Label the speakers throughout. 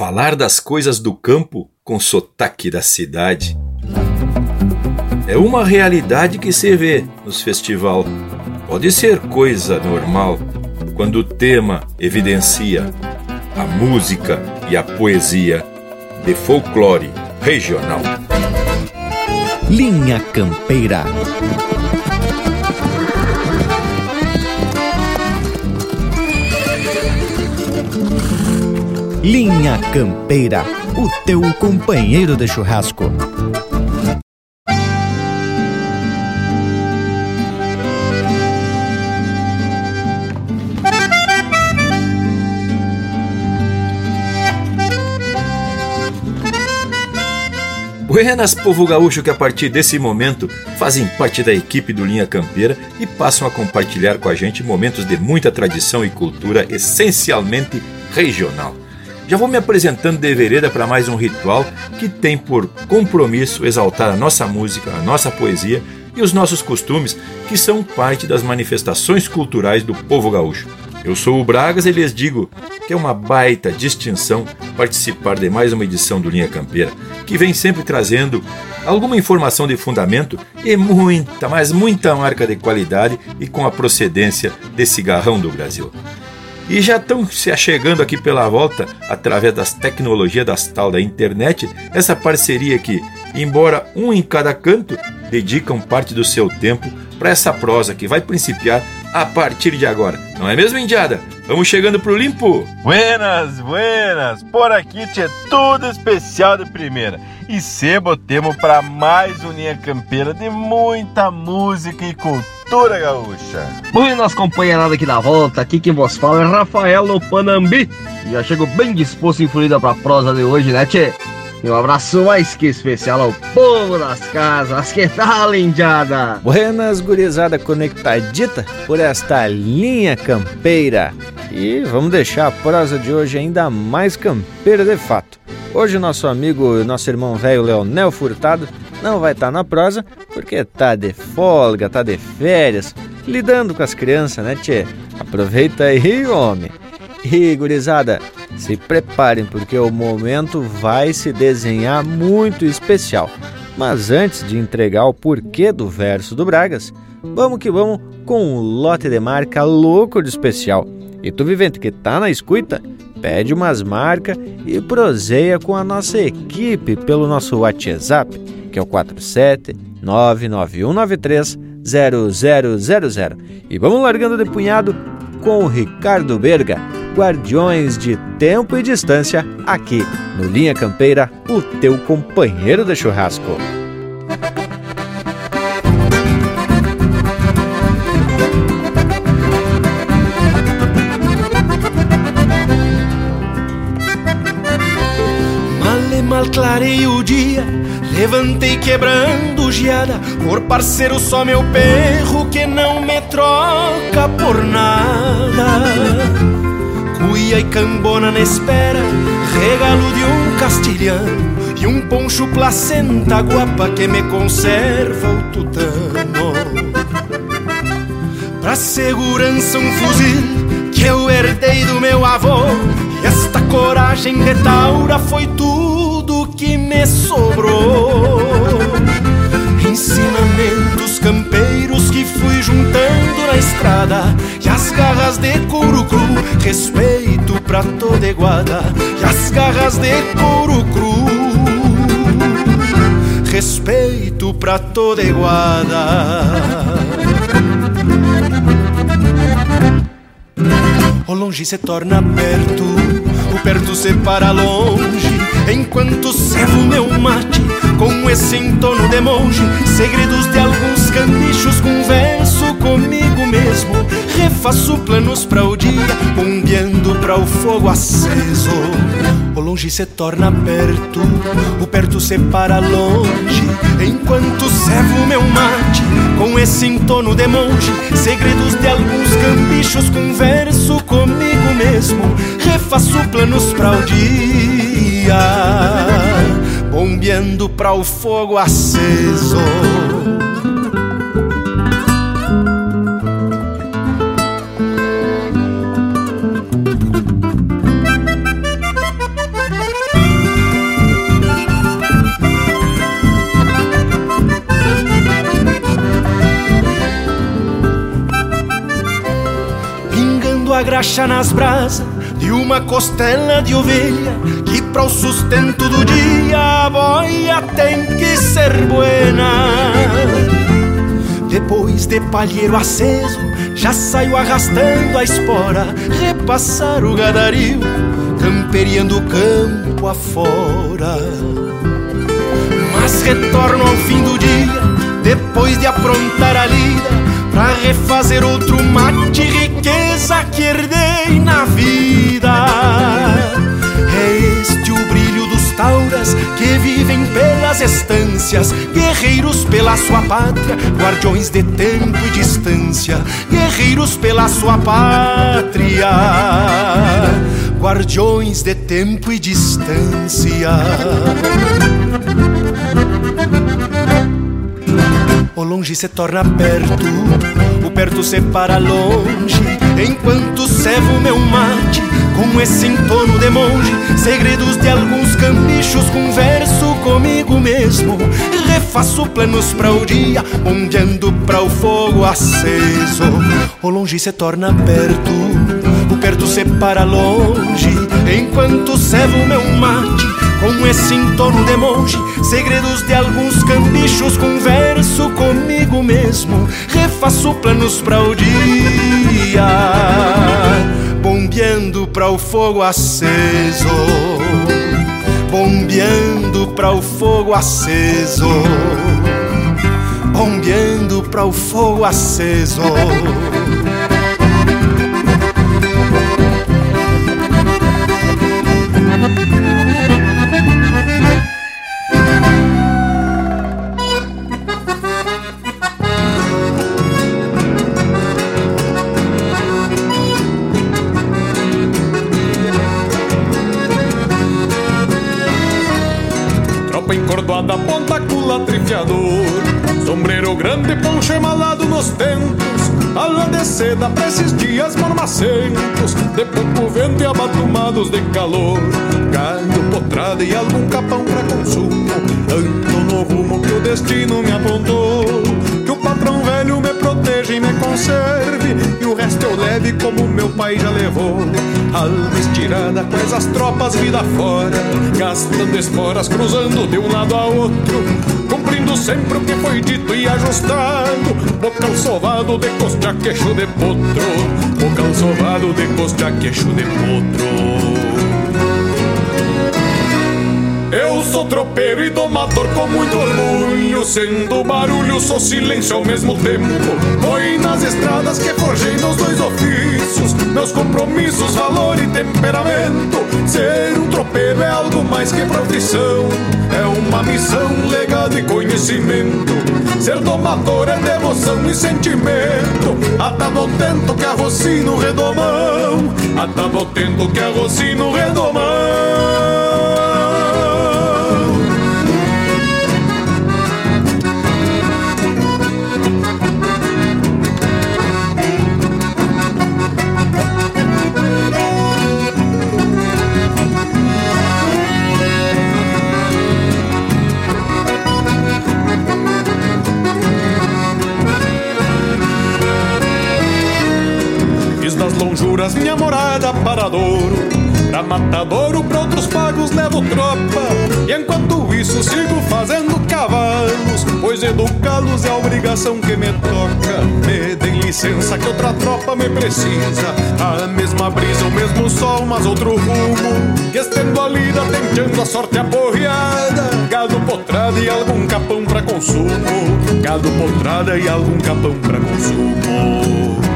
Speaker 1: Falar das coisas do campo com sotaque da cidade. É uma realidade que se vê nos festival. Pode ser coisa normal quando o tema evidencia a música e a poesia de folclore regional.
Speaker 2: Linha Campeira. Linha Campeira, o teu companheiro de churrasco.
Speaker 1: Buenas, povo gaúcho que a partir desse momento fazem parte da equipe do Linha Campeira e passam a compartilhar com a gente momentos de muita tradição e cultura essencialmente regional. Já vou me apresentando de vereda para mais um ritual que tem por compromisso exaltar a nossa música, a nossa poesia e os nossos costumes, que são parte das manifestações culturais do povo gaúcho. Eu sou o Bragas e lhes digo que é uma baita distinção participar de mais uma edição do Linha Campeira, que vem sempre trazendo alguma informação de fundamento e muita, mas muita marca de qualidade e com a procedência desse garrão do Brasil. E já estão se achegando aqui pela volta, através das tecnologias das tal da internet, essa parceria que, embora um em cada canto, dedicam parte do seu tempo para essa prosa que vai principiar a partir de agora. Não é mesmo, Indiada? Vamos chegando pro limpo.
Speaker 3: Buenas, buenas. Por aqui tinha tudo especial de primeira. E sebo temos para mais uninha campeira de muita música e cultura gaúcha.
Speaker 4: Buenas, companheirada aqui da volta. Aqui quem vos fala é Rafael no Panambi. E já chego bem disposto e fluida pra prosa de hoje, né, tchê? E um abraço mais que especial ao povo das casas. Que tal, lindiada?
Speaker 5: Buenas, gurizada conectadita por esta linha campeira. E vamos deixar a prosa de hoje ainda mais campeira de fato. Hoje nosso amigo, nosso irmão velho Leonel Furtado não vai estar tá na prosa porque tá de folga, tá de férias, lidando com as crianças, né, tchê? Aproveita aí, homem. E gurizada, se preparem porque o momento vai se desenhar muito especial. Mas antes de entregar o porquê do verso do Bragas, vamos que vamos com um lote de marca louco de especial. E tu vivente que tá na escuta, pede umas marcas e proseia com a nossa equipe pelo nosso WhatsApp, que é o 47 99193 0000. E vamos largando de punhado com o Ricardo Berga, Guardiões de Tempo e Distância, aqui no Linha Campeira, o teu companheiro de churrasco.
Speaker 6: Levantei quebrando geada Por parceiro só meu perro Que não me troca por nada. Cuia e cambona na espera Regalo de um castilhano E um poncho placenta guapa Que me conserva o tutano. Pra segurança um fuzil Que eu herdei do meu avô. E esta coragem de taura Foi tudo que me sobrou. Ensinamentos campeiros que fui juntando na estrada E as garras de couro cru, respeito pra toda iguada E as garras de couro cru, respeito pra toda iguada O longe se torna perto, o perto se para longe Enquanto servo meu mate com esse entono de monge Segredos de alguns canichos, converso comigo mesmo. Refaço planos para o dia, bombeando para o fogo aceso. O longe se torna perto, o perto se para longe. Enquanto servo meu mate com esse entono de monge Segredos de alguns cambichos, converso comigo mesmo. Refaço planos para o dia candeia, bombeando para o fogo aceso. vingando a graxa nas brasas de uma costela de ovelha para o sustento do dia a boia tem que ser buena. Depois de palheiro aceso, já saio arrastando a espora, repassar o gadario, camperiando o campo afora. Mas retorno ao fim do dia, depois de aprontar a lida, pra refazer outro mate, riqueza que herdei na vida. Tauras que vivem pelas estâncias, guerreiros pela sua pátria, guardiões de tempo e distância, guerreiros pela sua pátria, guardiões de tempo e distância. O longe se torna perto, o perto se para longe, enquanto cevo meu mate com esse entono de monge. Segredos de alguns cambichos, converso comigo mesmo. Refaço planos para o dia, ondeando para o fogo aceso. O longe se torna perto, o perto se para longe, enquanto cevo meu mate com esse entorno de monge, segredos de alguns cambichos, converso comigo mesmo, refaço planos para o dia, bombeando para o fogo aceso, bombeando para o fogo aceso, bombeando para o fogo aceso.
Speaker 7: Cula trifiador Sombreiro grande, poncho emalado nos tempos Ala de seda pra esses dias mormacentos De pouco vento e abatumados de calor. Galho, potrada e algum capão pra consumo. Ando no rumo que o destino me apontou patrão velho me proteja e me conserve. E o resto eu leve como meu pai já levou. Alma estirada com essas tropas vida fora. Gastando esporas, cruzando de um lado a outro. Cumprindo sempre o que foi dito e ajustado. Bocal sovado de costa queixo de potro. Bocal sovado de costa queixo de potro eu sou tropeiro e domador com muito orgulho Sendo barulho, sou silêncio ao mesmo tempo. Foi nas estradas que forjei meus dois ofícios Meus compromissos, valor e temperamento. Ser um tropeiro é algo mais que profissão É uma missão, legado e conhecimento. Ser domador é devoção e sentimento. Atado ao tento que arrocino redomão Atado ao tento que arrocino redomão minha morada para Douro Pra matadouro, pra outros pagos levo tropa. E enquanto isso sigo fazendo cavalos Pois educá-los é a obrigação que me toca. Me deem licença que outra tropa me precisa. A mesma brisa, o mesmo sol, mas outro rumo. Que estendo a lida, tentando a sorte aporreada. Gado potrada e algum capão pra consumo. Gado potrada e algum capão pra consumo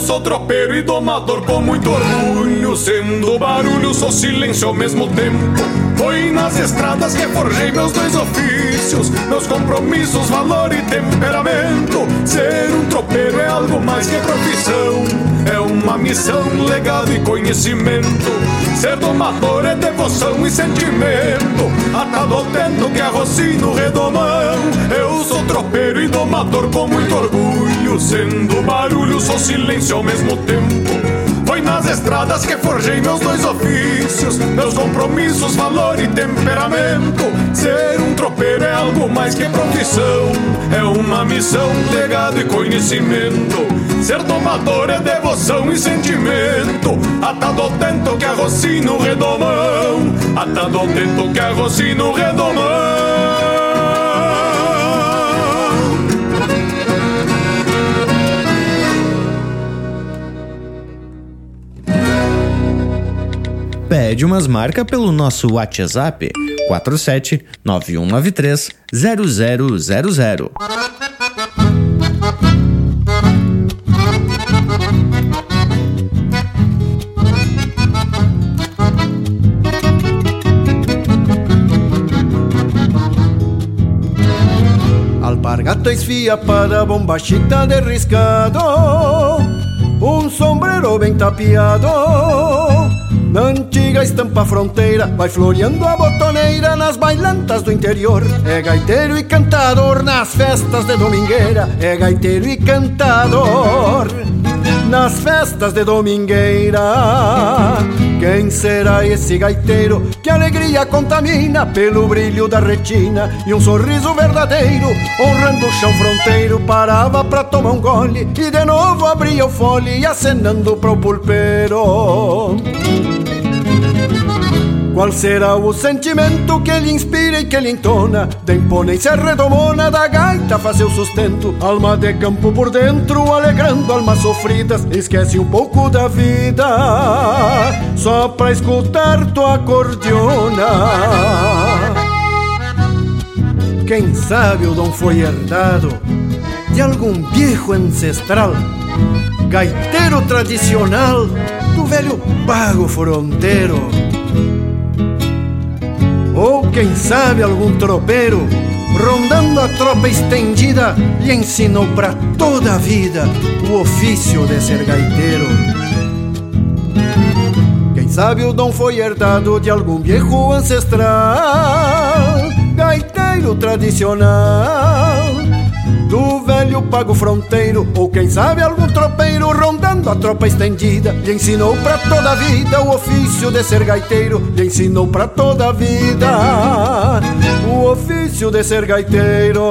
Speaker 7: sou tropeiro e domador com muito orgulho Sendo barulho, sou silêncio ao mesmo tempo. Foi nas estradas que forjei meus dois ofícios. Meus compromissos, valor e temperamento. Ser um tropeiro é algo mais que profissão. É uma missão, legado e conhecimento. Ser domador é devoção e sentimento. Atado ao tento que arrocino redomão. Eu sou tropeiro e domador com muito orgulho. Sendo barulho, sou silêncio ao mesmo tempo Foi nas estradas que forjei meus dois ofícios, meus compromissos, valor e temperamento. Ser um tropeiro é algo mais que profissão, é uma missão, legado e conhecimento. Ser tomador é devoção e sentimento, atado ao tento que arroci no redomão, atado ao tento que arroci no redomão.
Speaker 5: Pede umas marcas pelo nosso WhatsApp 47 9193 0000.
Speaker 2: Alpargata esfia para bombachita de riscado Um sombrero bem tapiado na antiga estampa fronteira Vai floreando a botoneira nas bailantas do interior. É gaiteiro e cantador nas festas de domingueira. É gaiteiro e cantador nas festas de domingueira. Quem será esse gaiteiro que alegria contamina Pelo brilho da retina e um sorriso verdadeiro Honrando o chão fronteiro parava pra tomar um gole E de novo abria o fole acenando pro pulpeiro qual será o sentimento que lhe inspira e que lhe entona? Da imponência redomona da gaita faz seu sustento. Alma de campo por dentro, alegrando almas sofridas Esquece um pouco da vida. Só pra escutar tua acordeona. Quem sabe o dom foi herdado De algum viejo ancestral Gaiteiro tradicional Do velho pago fronteiro quem sabe algum tropeiro, rondando a tropa estendida, lhe ensinou para toda a vida o ofício de ser gaiteiro. Quem sabe o dom foi herdado de algum viejo ancestral, gaiteiro tradicional velho pago fronteiro, ou quem sabe algum tropeiro rondando a tropa estendida, lhe ensinou pra toda a vida o ofício de ser gaiteiro, lhe ensinou pra toda a vida o ofício de ser gaiteiro.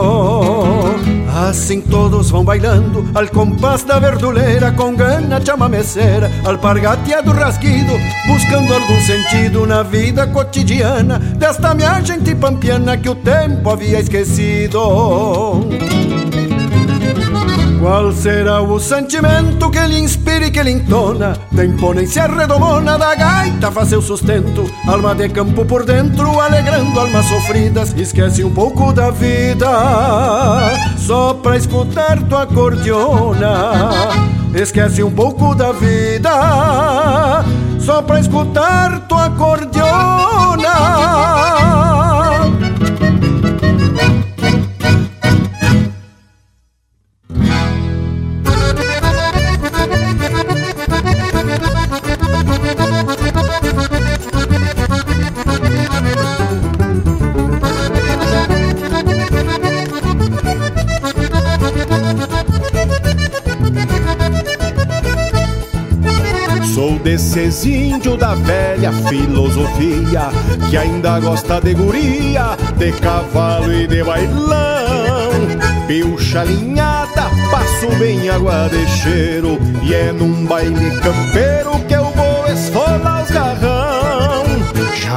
Speaker 2: Assim todos vão bailando al compás da verduleira com gana chamameceira, alpargateado rasguido, buscando algum sentido na vida cotidiana desta minha gente pampiana que o tempo havia esquecido. Qual será o sentimento que lhe inspira e que lhe entona? Da imponência redomona da gaita faz seu sustento. Alma de campo por dentro, alegrando almas sofridas Esquece um pouco da vida. Só pra escutar tua acordeona Esquece um pouco da vida. Só pra escutar tua acordeona
Speaker 8: desses índios da velha filosofia que ainda gosta de guria, de cavalo e de bailão. Pilcha alinhada, passo bem água de cheiro e é num baile campeiro que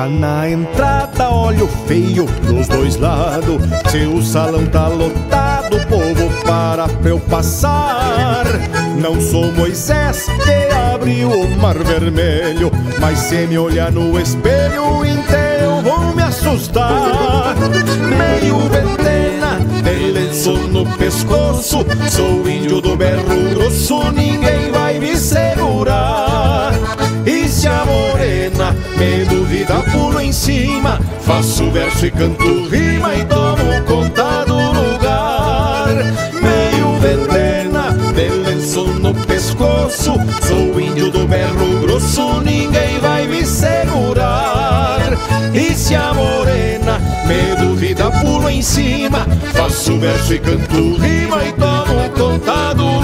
Speaker 8: Na entrada, olho feio dos dois lados, se o salão tá lotado, povo para pra eu passar. Não sou Moisés que abriu o mar vermelho, mas se me olhar no espelho inteiro vou me assustar. Meio ventena, de lenço no pescoço, sou índio do berro grosso, ninguém vai me segurar. E se a morena me duvida, pulo em cima, faço verso e canto rima e tomo conta do lugar. Meio ventena, de no pescoço, sou índio do berro grosso, ninguém vai me segurar. E se a morena me duvida, pulo em cima, faço verso e canto rima e tomo conta do lugar.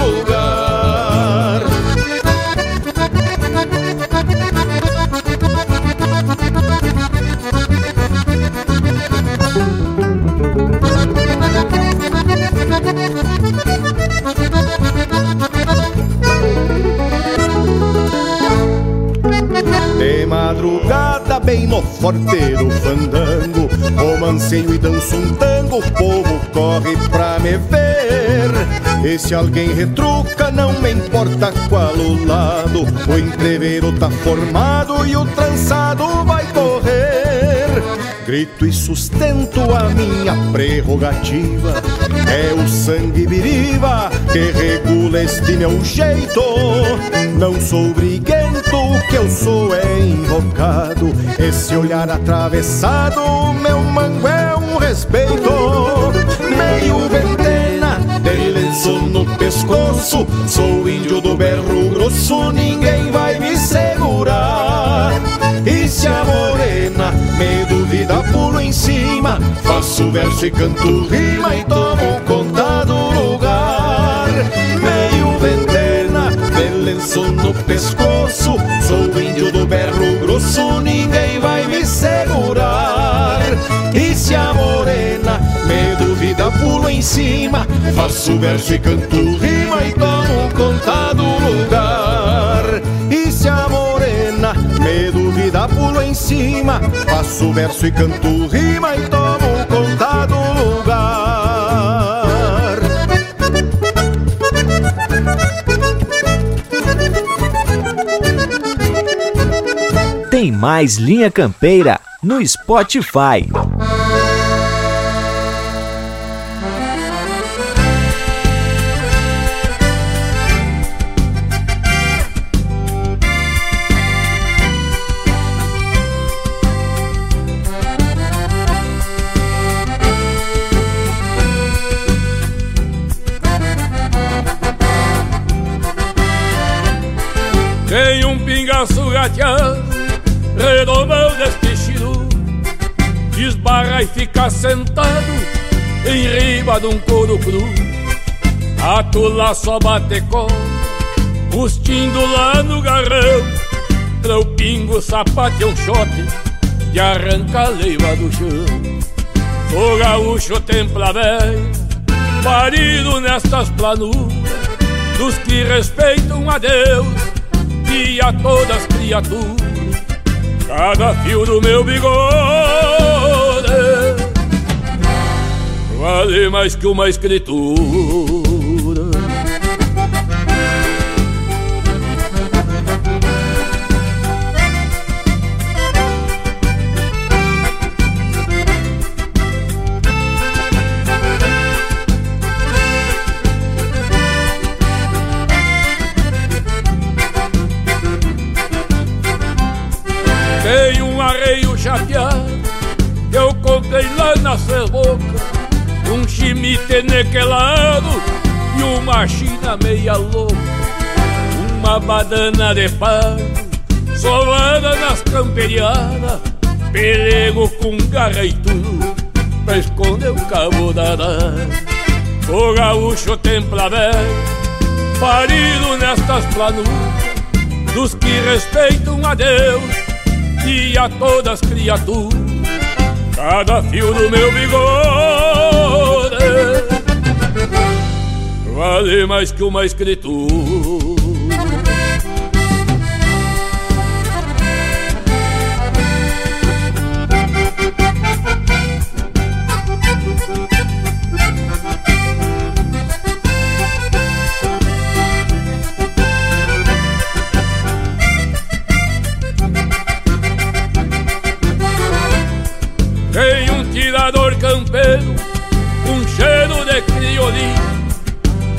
Speaker 9: Bem no forte do fandango, romanceio e danço um tango, o povo corre pra me ver. E se alguém retruca, não me importa qual o lado, o entreveiro tá formado e o trançado vai correr. Grito e sustento a minha prerrogativa. É o sangue viriva que regula este meu jeito. Não sou briguento, o que eu sou é invocado. Esse olhar atravessado, meu mango é um respeito. Meio ventena, de lenço no pescoço. Sou índio do berro grosso, ninguém vai me segurar. E se a morena me duvida, pulo em cima. Faço verso e canto rima e tomo conta do lugar. Meio ventena, de lenço no pescoço. Sou índio do berro grosso, ninguém vai me segurar. E se a morena me duvida, pulo em cima. Faço verso e canto rima e tomo conta do lugar. E se a morena me duvida, pulo em cima. Faço verso e canto rima e tomo conta do lugar.
Speaker 5: Mais Linha Campeira no Spotify.
Speaker 10: Tem um pingaço gateando, e sentado em riba de um couro cru. A tula só bate com, bustindo lá no garrão, pra o pingo sapate um chote e arranca a leiva do chão. O gaúcho templa velho, parido nestas planuras, dos que respeitam a Deus e a todas as criaturas. Cada fio do meu bigode vale mais que uma escritura. Tem um arreio chapeado que eu comprei lá na boca Um chimite nequelado e uma china meia louca. Uma badana de pano solada nas camperiadas. Pelego com garra e tudo pra esconder o cabo da O gaúcho templa parido nestas planuras Dos que respeitam a Deus e a todas as criaturas. Cada fio do meu bigode vale mais que uma escritura.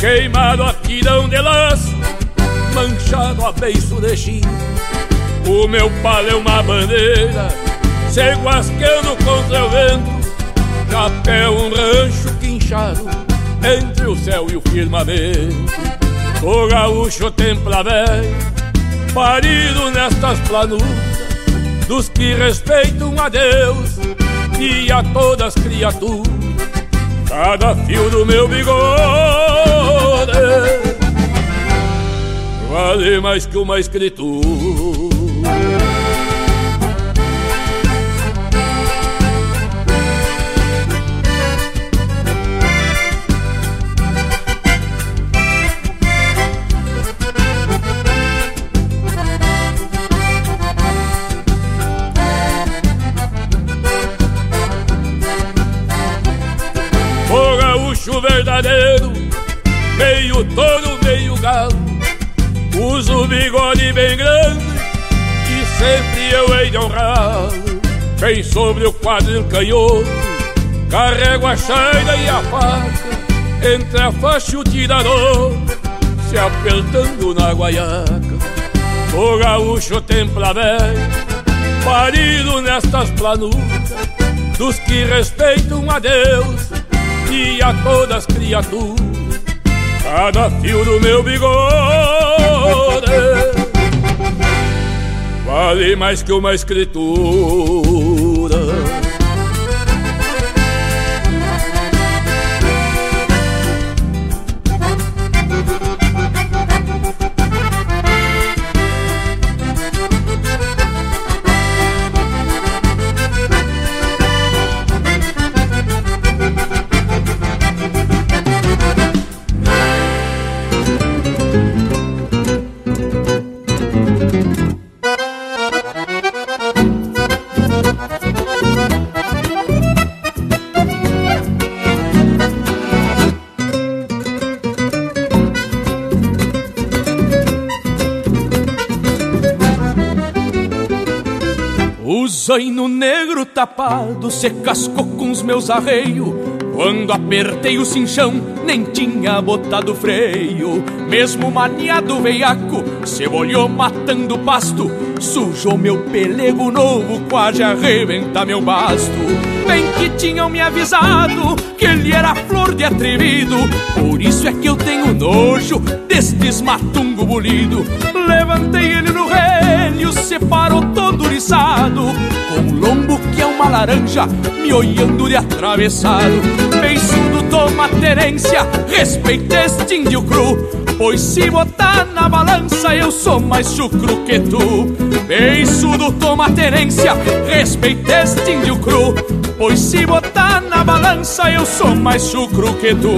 Speaker 10: Queimado a tirão de laço, manchado a beiço de chino. O meu palo é uma bandeira, se guasqueando contra o vento, chapéu um rancho quinchado entre o céu e o firmamento. O gaúcho templa velho, parido nestas planuras, dos que respeitam a Deus e a todas as criaturas. Cada fio do meu bigode vale mais que uma escritura. Meio touro, meio galo. Uso bigode bem grande e sempre eu hei de honrar. Bem sobre o quadril canhoto, carrego a chaira e a faca, entre a faixa e o tirador, se apertando na guaiaca. O gaúcho templa velho, parido nestas planuras, dos que respeitam a Deus e a todas as criaturas. Cada fio do meu bigode vale mais que uma escritura. Tapado se cascou com os meus arreios. Quando apertei o cinchão, nem tinha botado freio. Mesmo maniado veiaco, se olhou matando pasto. Sujou meu pelego novo, quase arrebenta meu basto. Bem que tinham me avisado que ele era flor de atrevido. Por isso é que eu tenho nojo destes matungo bolido. Levantei ele no relho, separou todo oriçado. Com lombo que é uma laranja, me olhando de atravessado. Beiçudo toma terência, respeita este índio cru. Pois se botar na balança eu sou mais chucro que tu Beiçudo toma terência, respeita este índio cru Pois se botar na balança eu sou mais chucro que tu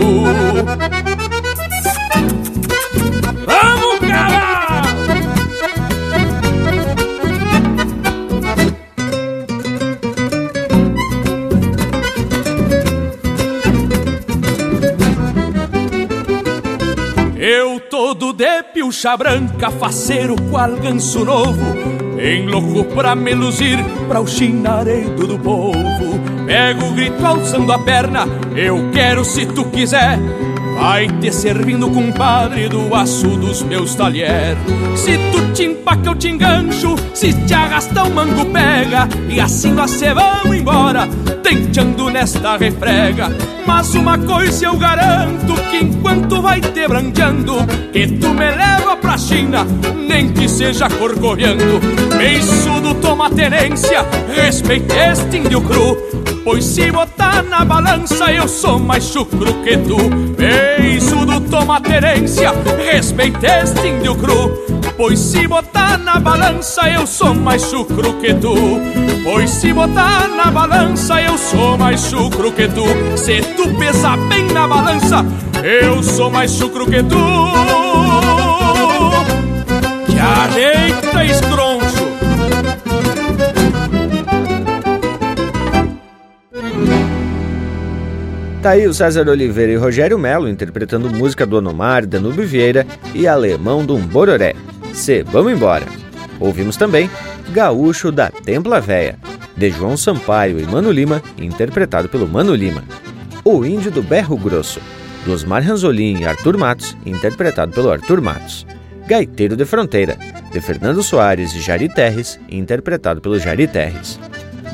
Speaker 10: todo de pilcha branca, faceiro qual ganso novo. Em louco pra me luzir, pra o chinaredo do povo. Pego o grito alçando a perna, eu quero se tu quiser Vai te servindo, compadre, do aço dos meus talher. Se tu te empaca, eu te engancho. Se te arrasta, o mango pega. E assim nós se vamos embora Tenteando nesta refrega. Mas uma coisa eu garanto Que enquanto vai te brandeando Que tu me leva pra China Nem que seja corcoviando. Beiçudo toma tenência Respeite este índio cru Pois se botar na balança eu sou mais chucro que tu. Beiçudo toma terência, respeite este índio cru. Pois se botar na balança eu sou mais chucro que tu. Pois se botar na balança eu sou mais chucro que tu. Se tu pesar bem na balança eu sou mais chucro que tu. Que areita escroncho
Speaker 5: Tá aí o César Oliveira e Rogério Melo interpretando música do Onomar, Danube Vieira e Alemão do Bororé. Se Vamos Embora. Ouvimos também Gaúcho da Templa Véia, de João Sampaio e Mano Lima, interpretado pelo Mano Lima. O Índio do Berro Grosso, do Osmar Ranzolin e Arthur Matos, interpretado pelo Arthur Matos. Gaiteiro de Fronteira, de Fernando Soares e Jari Terres, interpretado pelo Jari Terres.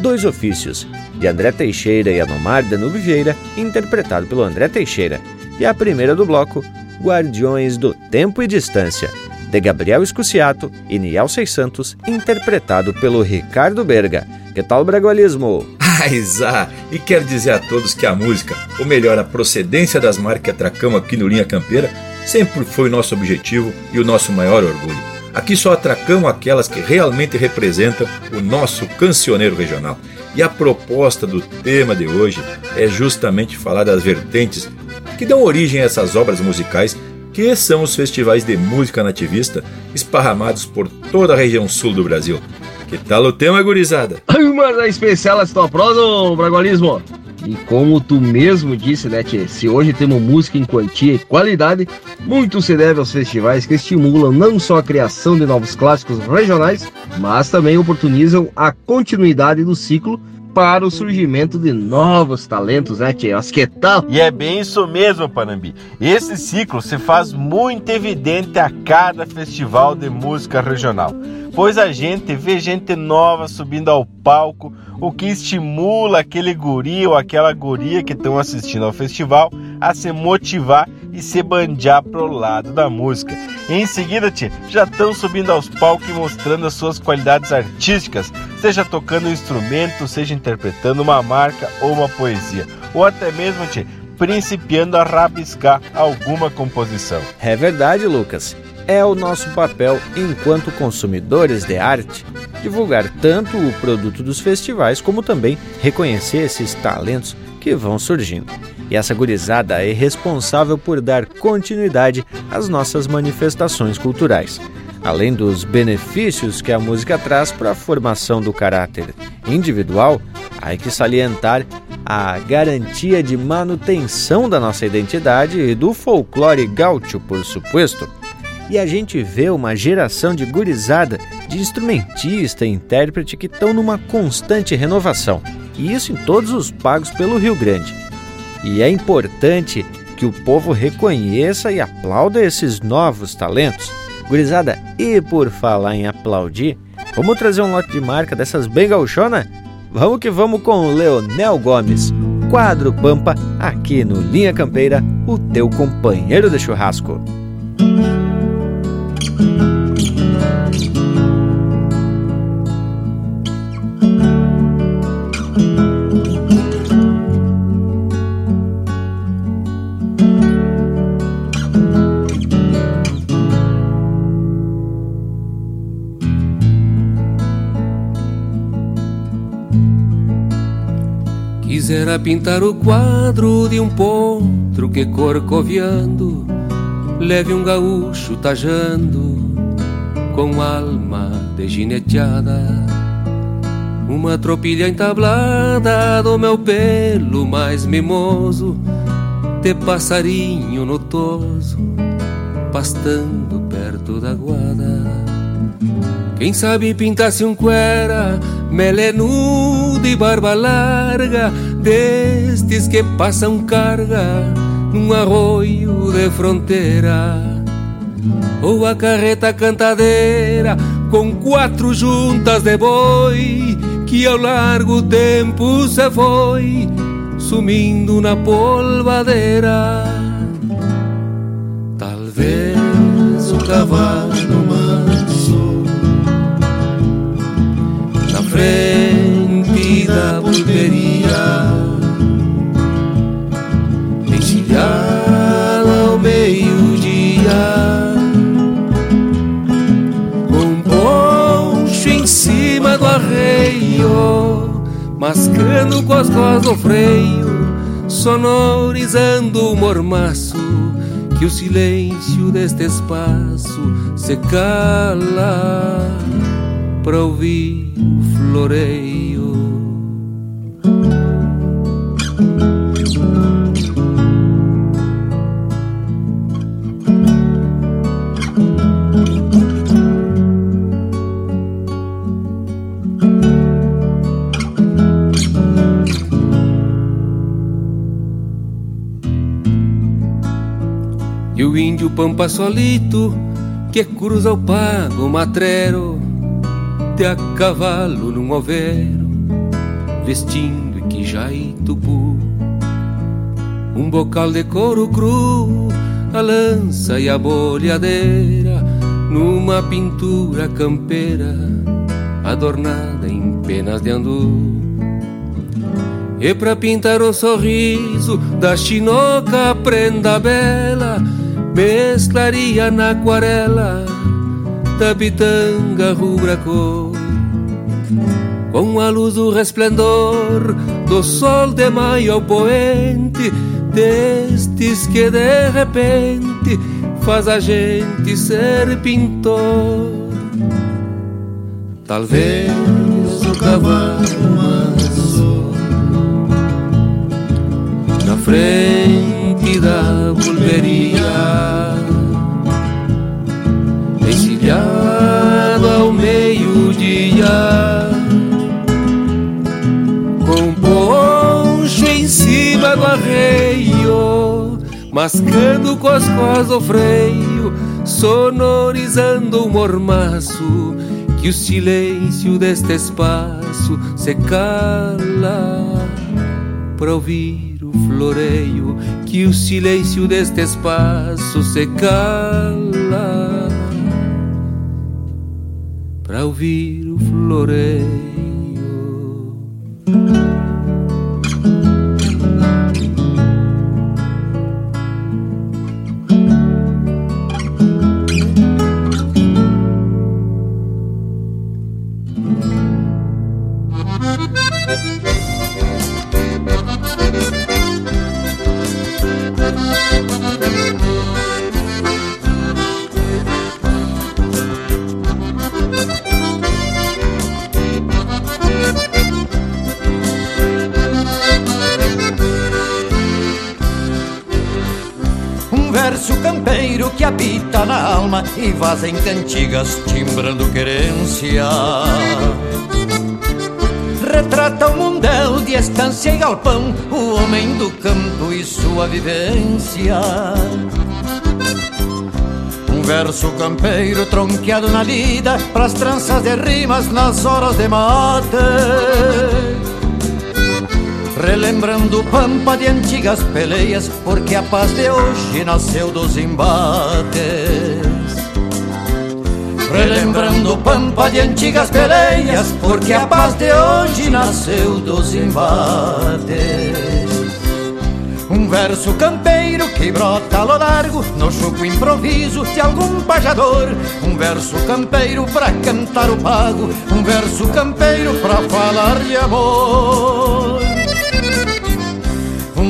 Speaker 5: Dois Ofícios, de André Teixeira e Anomar Danube Vieira, interpretado pelo André Teixeira. E a primeira do bloco, Guardiões do Tempo e Distância, de Gabriel Escuciato e Niel Seis Santos, interpretado pelo Ricardo Berga. Que tal o bragualismo?
Speaker 1: Aizá! E quero dizer a todos que a música, ou melhor, a procedência das marcas que atracamos aqui no Linha Campeira, sempre foi nosso objetivo e o nosso maior orgulho. Aqui só atracamos aquelas que realmente representam o nosso cancioneiro regional. E a proposta do tema de hoje é justamente falar das vertentes que dão origem a essas obras musicais que são os festivais de música nativista esparramados por toda a região sul do Brasil. Que tal o tema, gurizada?
Speaker 4: Mas é especial essa tua prosa, ô Bragualismo. E como tu mesmo disse, né, tchê, se hoje temos música em quantia e qualidade, muito se deve aos festivais que estimulam não só a criação de novos clássicos regionais, mas também oportunizam a continuidade do ciclo para o surgimento de novos talentos, né, tchê? Mas que tal?
Speaker 3: E é bem isso mesmo, Panambi. Esse ciclo se faz muito evidente a cada festival de música regional pois a gente vê gente nova subindo ao palco, o que estimula aquele guri ou aquela guria que estão assistindo ao festival a se motivar e se banjar pro lado da música. E em seguida, tia, já estão subindo aos palcos e mostrando as suas qualidades artísticas, seja tocando um instrumento, seja interpretando uma marca ou uma poesia, ou até mesmo, tia, principiando a rabiscar alguma composição.
Speaker 5: É verdade, Lucas é o nosso papel enquanto consumidores de arte divulgar tanto o produto dos festivais como também reconhecer esses talentos que vão surgindo. E essa gurizada é responsável por dar continuidade às nossas manifestações culturais. Além dos benefícios que a música traz para a formação do caráter individual, há que salientar a garantia de manutenção da nossa identidade e do folclore gaúcho, por suposto e a gente vê uma geração de gurizada, de instrumentista e intérprete que estão numa constante renovação. E isso em todos os pagos pelo Rio Grande. E é importante que o povo reconheça e aplauda esses novos talentos. Gurizada, e por falar em aplaudir, vamos trazer um lote de marca dessas bem gauchona? Vamos que vamos com o Leonel Gomes, quadro Pampa, aqui no Linha Campeira, o teu companheiro de churrasco.
Speaker 11: Quisera pintar o quadro de um potro que corcoviando leve um gaúcho tajando com alma de gineteada. Uma tropilha entablada do meu pelo mais mimoso, de passarinho notoso, pastando perto da guada. Quem sabe pintasse um cuera, melenudo e barba larga, destes que passam carga num arroio de fronteira. Ou a carreta cantadeira com quatro juntas de boi que ao largo tempo se foi sumindo na polvadeira. Talvez o cavalo manso na frente da pulperia encilhada ao meio-dia, com poncho em cima do arreio, mascando com as costas do freio, sonorizando o mormaço que o silêncio deste espaço se cala para ouvir o floreio. Índio pampa solito que cruza o pago matreiro de a cavalo num overo vestindo e tubu um bocal de couro cru a lança e a bolhadeira numa pintura campeira adornada em penas de andu. E pra pintar o sorriso da chinoca prenda bela mesclaria na aquarela da pitanga rubra cor com a luz do resplendor do sol de maio ao poente destes que de repente faz a gente ser pintor. Talvez o cavalo manso
Speaker 12: frente da vulveria, encilhado ao meio-dia, com poncho em cima do arreio, mascando coscós do freio, sonorizando o mormaço que o silêncio deste espaço se cala para ouvir o floreio, que o silêncio deste espaço se cala para ouvir o floreio.
Speaker 11: E vazem cantigas timbrando querência. Retrata o mundel de estância e galpão, o homem do campo e sua vivência. Um verso campeiro tronqueado na lida, pras tranças de rimas nas horas de mate. Relembrando pampa de antigas peleias, porque a paz de hoje nasceu dos embates. Relembrando pampa de antigas peleias Porque a paz de hoje nasceu dos embates. Um verso campeiro que brota lo largo No chuco improviso de algum pajador. Um verso campeiro pra cantar o pago Um verso campeiro pra falar de amor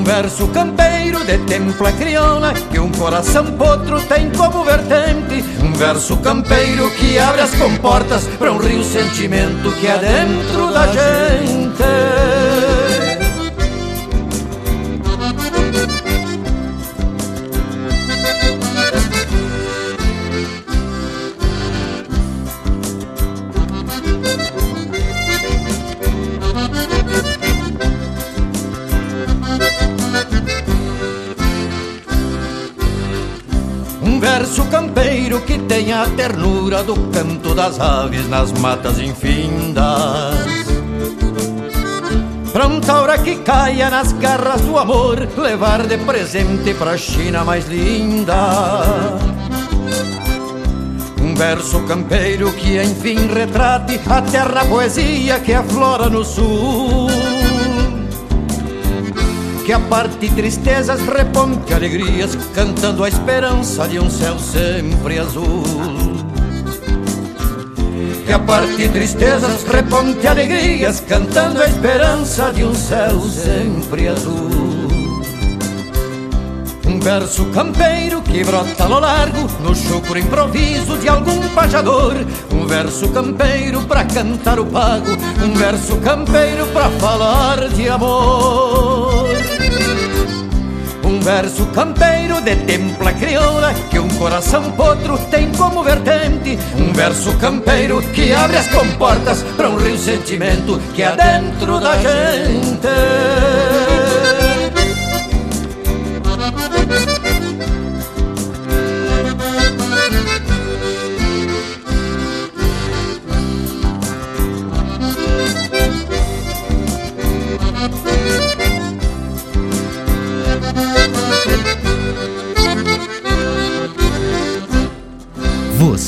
Speaker 11: verso campeiro de templa crioula Que um coração potro tem como vertente. Um verso campeiro que abre as comportas Para um rio sentimento que é dentro da gente a ternura do canto das aves nas matas infindas. Pra um taura que caia nas garras do amor, levar de presente pra China mais linda. Um verso campeiro que enfim retrate a terra poesia que aflora no sul que aparte tristezas, reponte alegrias, cantando a esperança de um céu sempre azul. Que aparte tristezas, reponte alegrias, cantando a esperança de um céu sempre azul. Um verso campeiro que brota no largo, no chucro improviso de algum pajador. Um verso campeiro pra cantar o pago, um verso campeiro pra falar de amor. Verso campeiro de templa crioula Que um coração potro tem como vertente. Um verso campeiro que abre as comportas Para um rio sentimento que é dentro da gente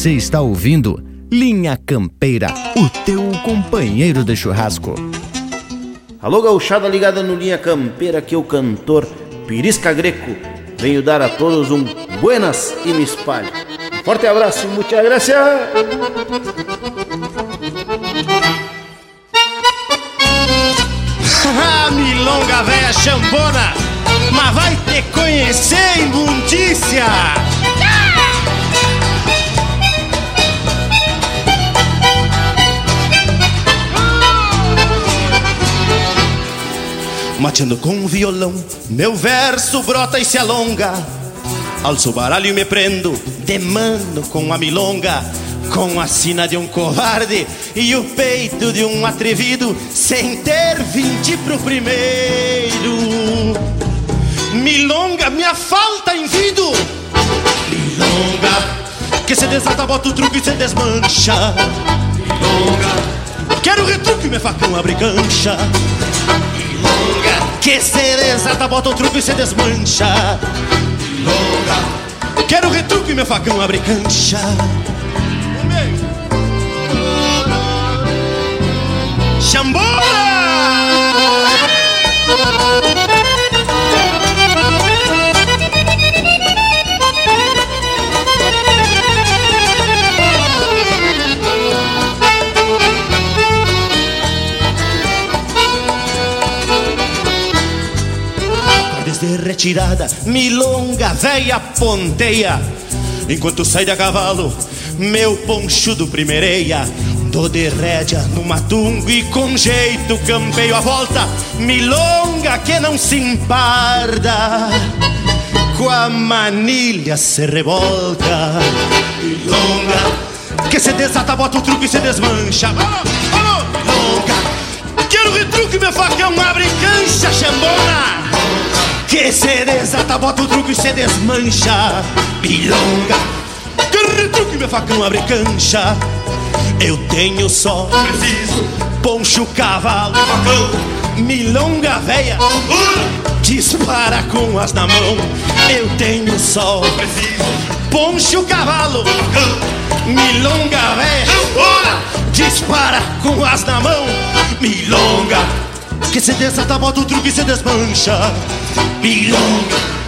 Speaker 5: Você está ouvindo Linha Campeira, o teu companheiro de churrasco.
Speaker 13: Alô, gauchada ligada no Linha Campeira, que é o cantor Pirisca Greco. Venho dar a todos um buenas e me espalho. Forte abraço, muchas gracias.
Speaker 14: Milonga velha chambona, mas vai te conhecer, imundícia! Mateando com um violão. Meu verso brota e se alonga. Alço o baralho e me prendo, de mano com a milonga. Com a sina de um covarde e o peito de um atrevido, sem ter vinte pro primeiro. Milonga, minha falta em vido. Milonga, que se desata, bota o truque e se desmancha. Milonga, quero retruque, minha facão abre cancha. Que se desata, bota o truque e se desmancha. Milonga, quero retruque, meu facão abre cancha. Chambora! Desde retirada, milonga véia ponteia. Enquanto sai de a cavalo, meu ponchudo primeireia Tô de rédea no matungo e com jeito campeio a volta. Milonga que não se emparda Com a manilha se revolta. Milonga que se desata, bota o truque e se desmancha. Vamos, vamos! Milonga, quero retruque, meu facão abre cancha, chambona que se desata, bota o truque e se desmancha. Milonga Que retruque, meu facão abre cancha. Eu tenho só Preciso Poncho, cavalo facão. Milonga véia Dispara com as na mão. Eu tenho só Preciso Poncho, cavalo Milonga véia Dispara com as na mão. Milonga que se desata, bota o truque e se desmancha. Milonga.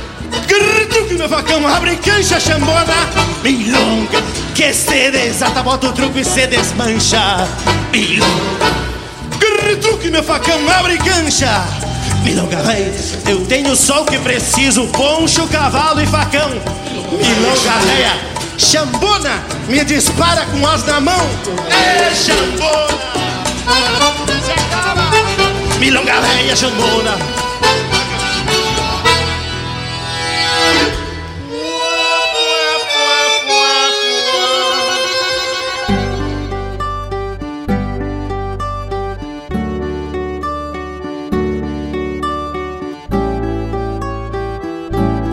Speaker 14: Truque, meu facão, abre cancha, chambona Milonga. Que se desata, bota o truque e se desmancha. Milonga. Truque, meu facão, abre cancha Milonga, véi, eu tenho só o que preciso Poncho, cavalo e facão. Milonga, véia, chambona Me dispara com as na mão. É chambona milonga velha xangona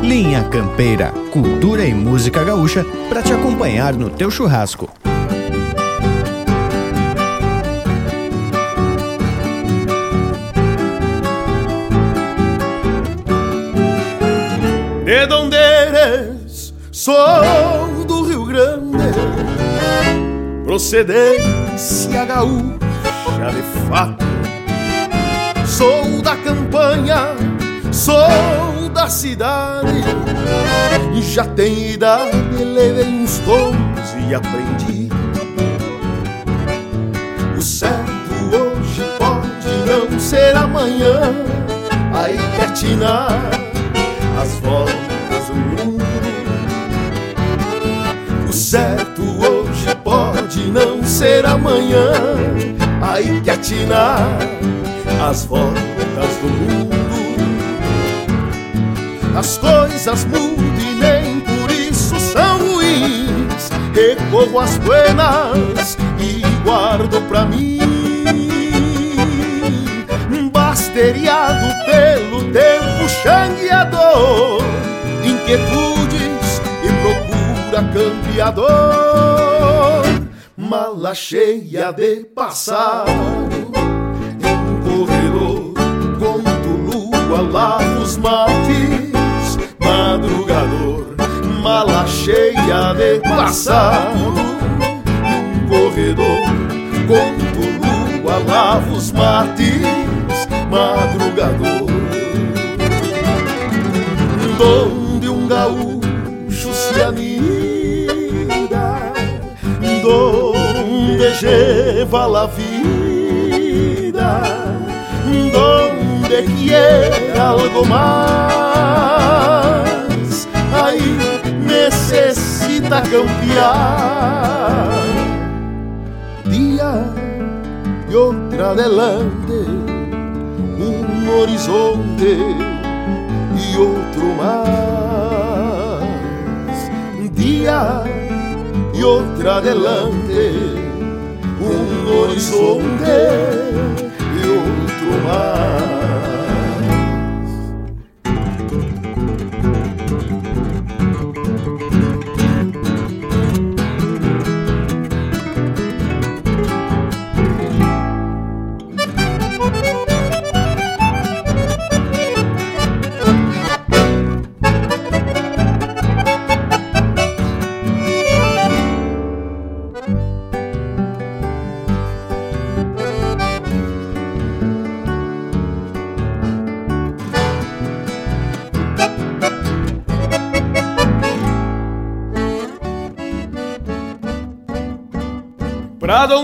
Speaker 2: Linha Campeira, cultura e música gaúcha para te acompanhar no teu churrasco.
Speaker 15: De donde eres? Sou do Rio Grande, procedência gaúcha de fato. Sou da campanha, sou da cidade, já tenho idade, levei uns tons e aprendi. O certo hoje pode não ser amanhã, aí quer as voltas do mundo. O certo hoje pode não ser amanhã, aí que atinar as voltas do mundo. As coisas mudam e nem por isso são ruins. Recorro às buenas e guardo pra mim. Basteriado pelo tempo xangueador, inquietudes e procura campeador. Mala cheia de passado, um corredor, conto lua, lavo os mates, madrugador. Mala cheia de passado, um corredor, conto lua, lavo os mates madrugador. Donde um gaúcho se anida Donde lleva la vida Donde quiere algo más Ahí necesita cambiar Día y otra adelante horizonte e outro mais. Um dia e outro adelante, um horizonte e outro mais.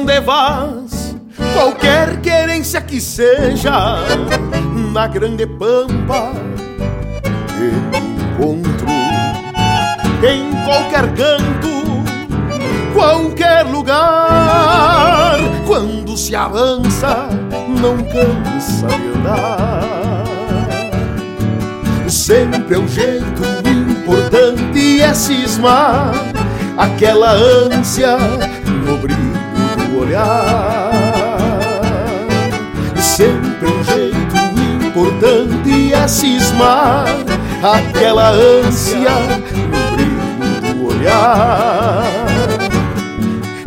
Speaker 15: Pra onde vas? Qualquer querência que seja, na grande pampa eu encontro. Em qualquer canto, qualquer lugar, quando se avança, não cansa de andar. Sempre é um jeito importante é cismar aquela ânsia no brilho olhar. Sempre um jeito importante é cismar aquela ânsia no brilho do olhar.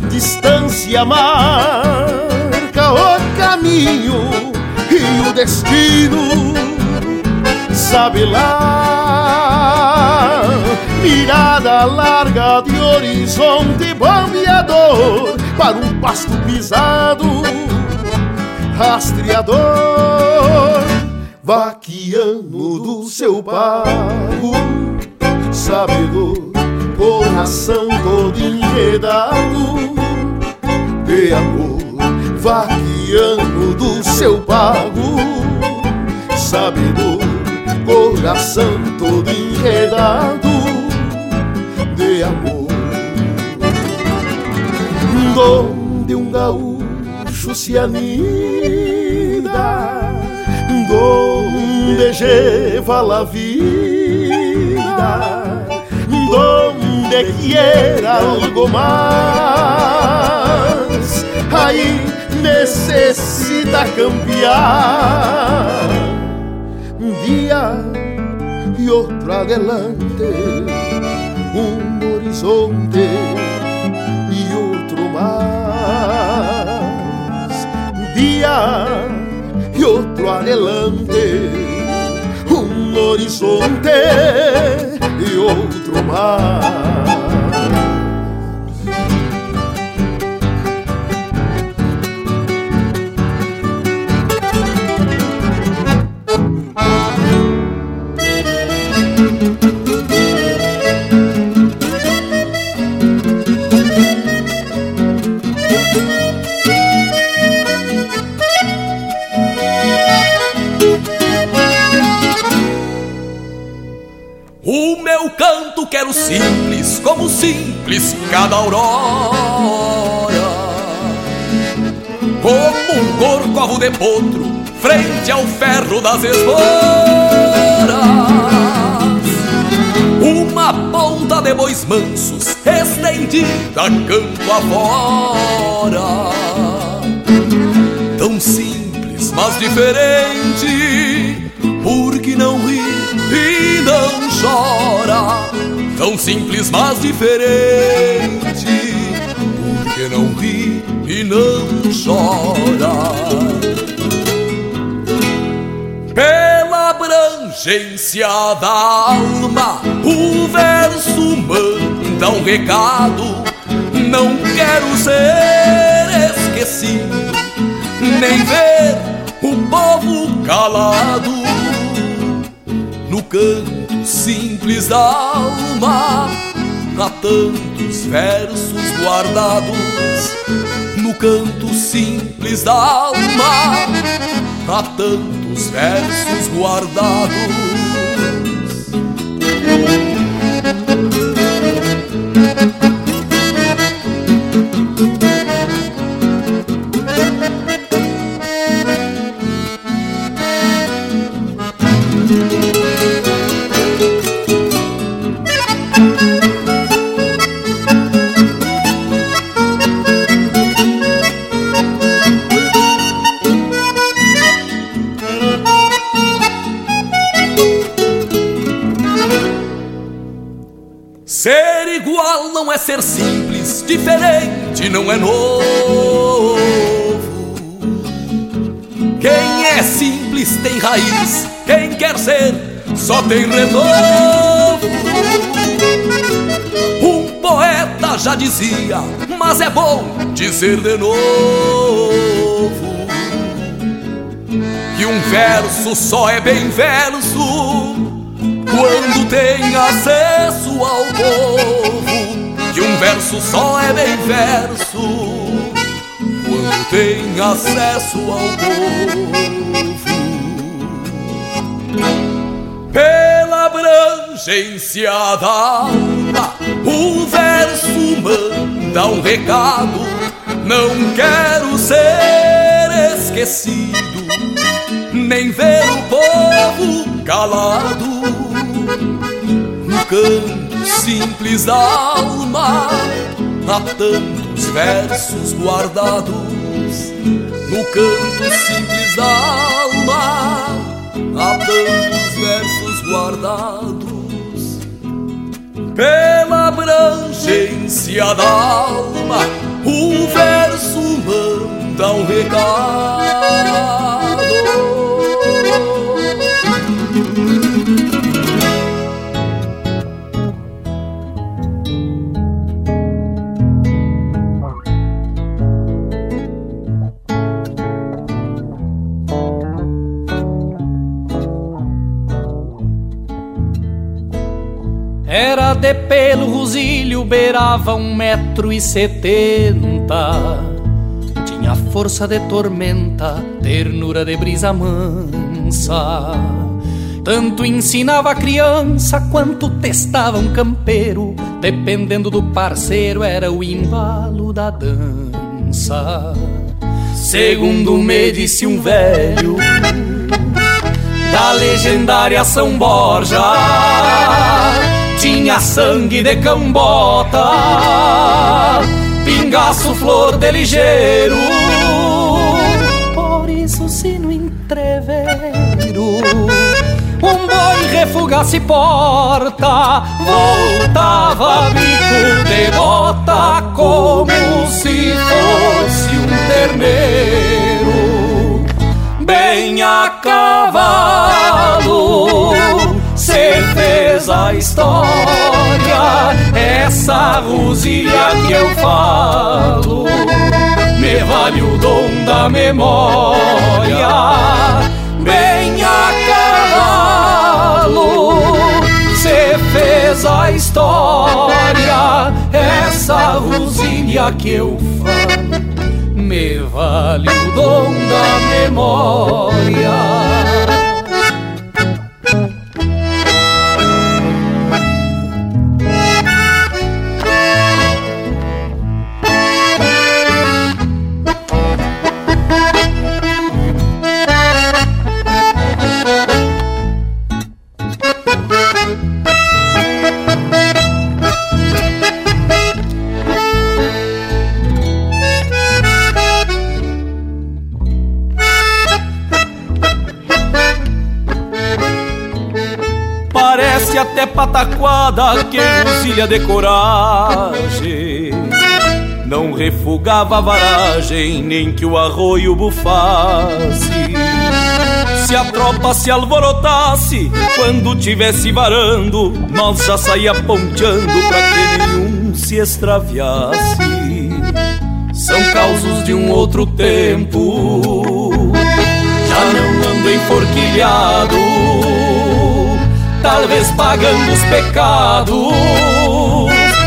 Speaker 15: Distância marca o caminho e o destino sabe lá. Mirada larga de horizonte bombeador para um pasto pisado, rastreador, vaqueano do seu pago, sabedor, coração todo enredado de amor, vaqueano do seu pago, sabedor, coração todo enredado de amor. Donde um gaúcho se anida, donde lleva la vida, donde quiera algo más, aí necessita cambiar. Um dia e outro adelante, um horizonte Um dia e outro adelante, um horizonte e outro mais.
Speaker 10: Simples, como simples cada aurora. Como um corcovo de potro, frente ao ferro das esporas. Uma ponta de bois mansos, estendida campo afora. Tão simples, mas diferente, porque não ri e não chora. Tão simples, mas diferente, porque não ri e não chora. Pela abrangência da alma, o verso manda um recado. Não quero ser esquecido, nem ver o povo calado no canto simples da alma. Há tantos versos guardados no canto simples da alma. Há tantos versos guardados. Ser simples, diferente não é novo. Quem é simples tem raiz, quem quer ser só tem renovo. Um poeta já dizia, mas é bom dizer de novo. Que um verso só é bem verso quando tem acesso ao povo. Verso só é bem verso quando tem acesso ao povo. Pela abrangência da alma, o verso manda um recado. Não quero ser esquecido, nem ver o povo calado no canto simples alma. Há tantos versos guardados no canto simples da alma. Há tantos versos guardados pela abrangência da alma. O verso manda um recado.
Speaker 16: Beirava um metro e setenta. Tinha força de tormenta, ternura de brisa mansa. Tanto ensinava a criança quanto testava um campeiro. Dependendo do parceiro era o embalo da dança. Segundo me disse um velho Da legendária São Borja tinha sangue de cambota, pingaço flor de ligeiro. Por isso, se no entreveiro um boi refugasse porta, voltava bico de bota como se fosse um terneiro, bem a cavalo Cê fez a história, essa rosilha que eu falo, me vale o dom da memória, bem a cavalo. Cê fez a história, essa rosilha que eu falo, me vale o dom da memória. Até pataquada que encilha de coragem? Não refugava a varagem, nem que o arroio bufasse. Se a tropa se alvorotasse, quando tivesse varando Nós já saía ponteando pra que nenhum se extraviasse. São causos de um outro tempo Já não ando enforquilhado talvez pagando os pecados.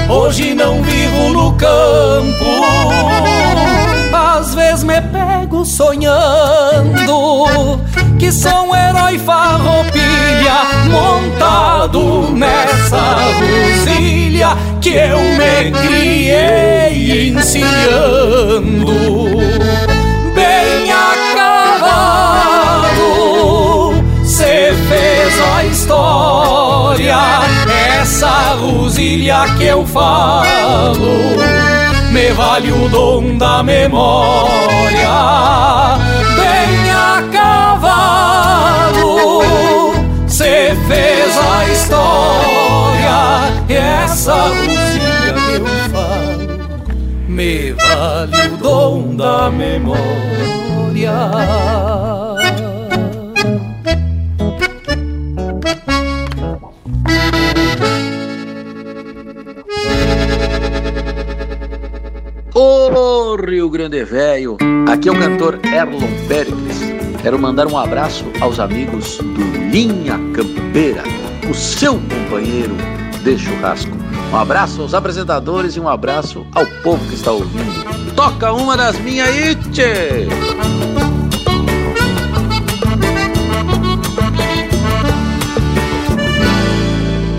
Speaker 16: Hoje não vivo no campo, às vezes me pego sonhando que sou um herói farroupilha montado nessa rosilha que eu me criei encilhando fez a história, essa rosilha que eu falo, me vale o dom da memória, bem a cavalo. Cê fez a história, essa rosilha
Speaker 12: que vale o dom da memória.
Speaker 17: Rio Grande Velho, aqui é o cantor Erlon Pericles. Quero mandar um abraço aos amigos do Linha Campeira, o seu companheiro de churrasco. Um abraço aos apresentadores e um abraço ao povo que está ouvindo. Toca uma das minhas aí!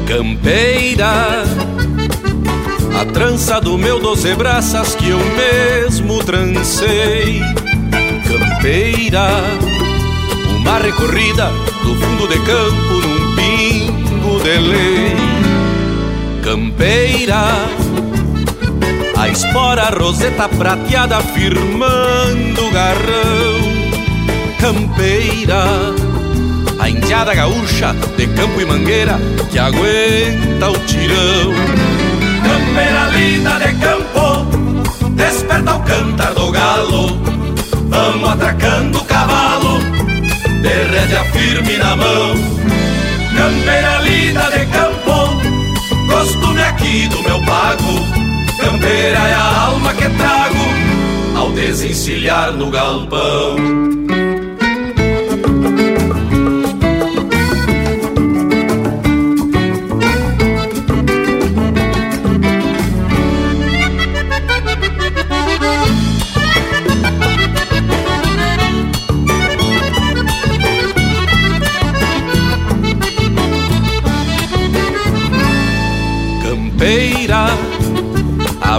Speaker 12: Campeira, a trança do meu doze braças que eu mesmo trancei. Campeira, uma recorrida do fundo de campo num pingo de lei. Campeira, a espora roseta prateada firmando o garrão. Campeira, a indiada gaúcha de campo e mangueira que aguenta o tirão.
Speaker 18: Campeira linda de campo, desperta o cantar do galo. Vamos atracando o cavalo, de rédea firme na mão. Campeira linda de campo, costume aqui do meu pago. Campeira é a alma que trago ao desencilhar no galpão.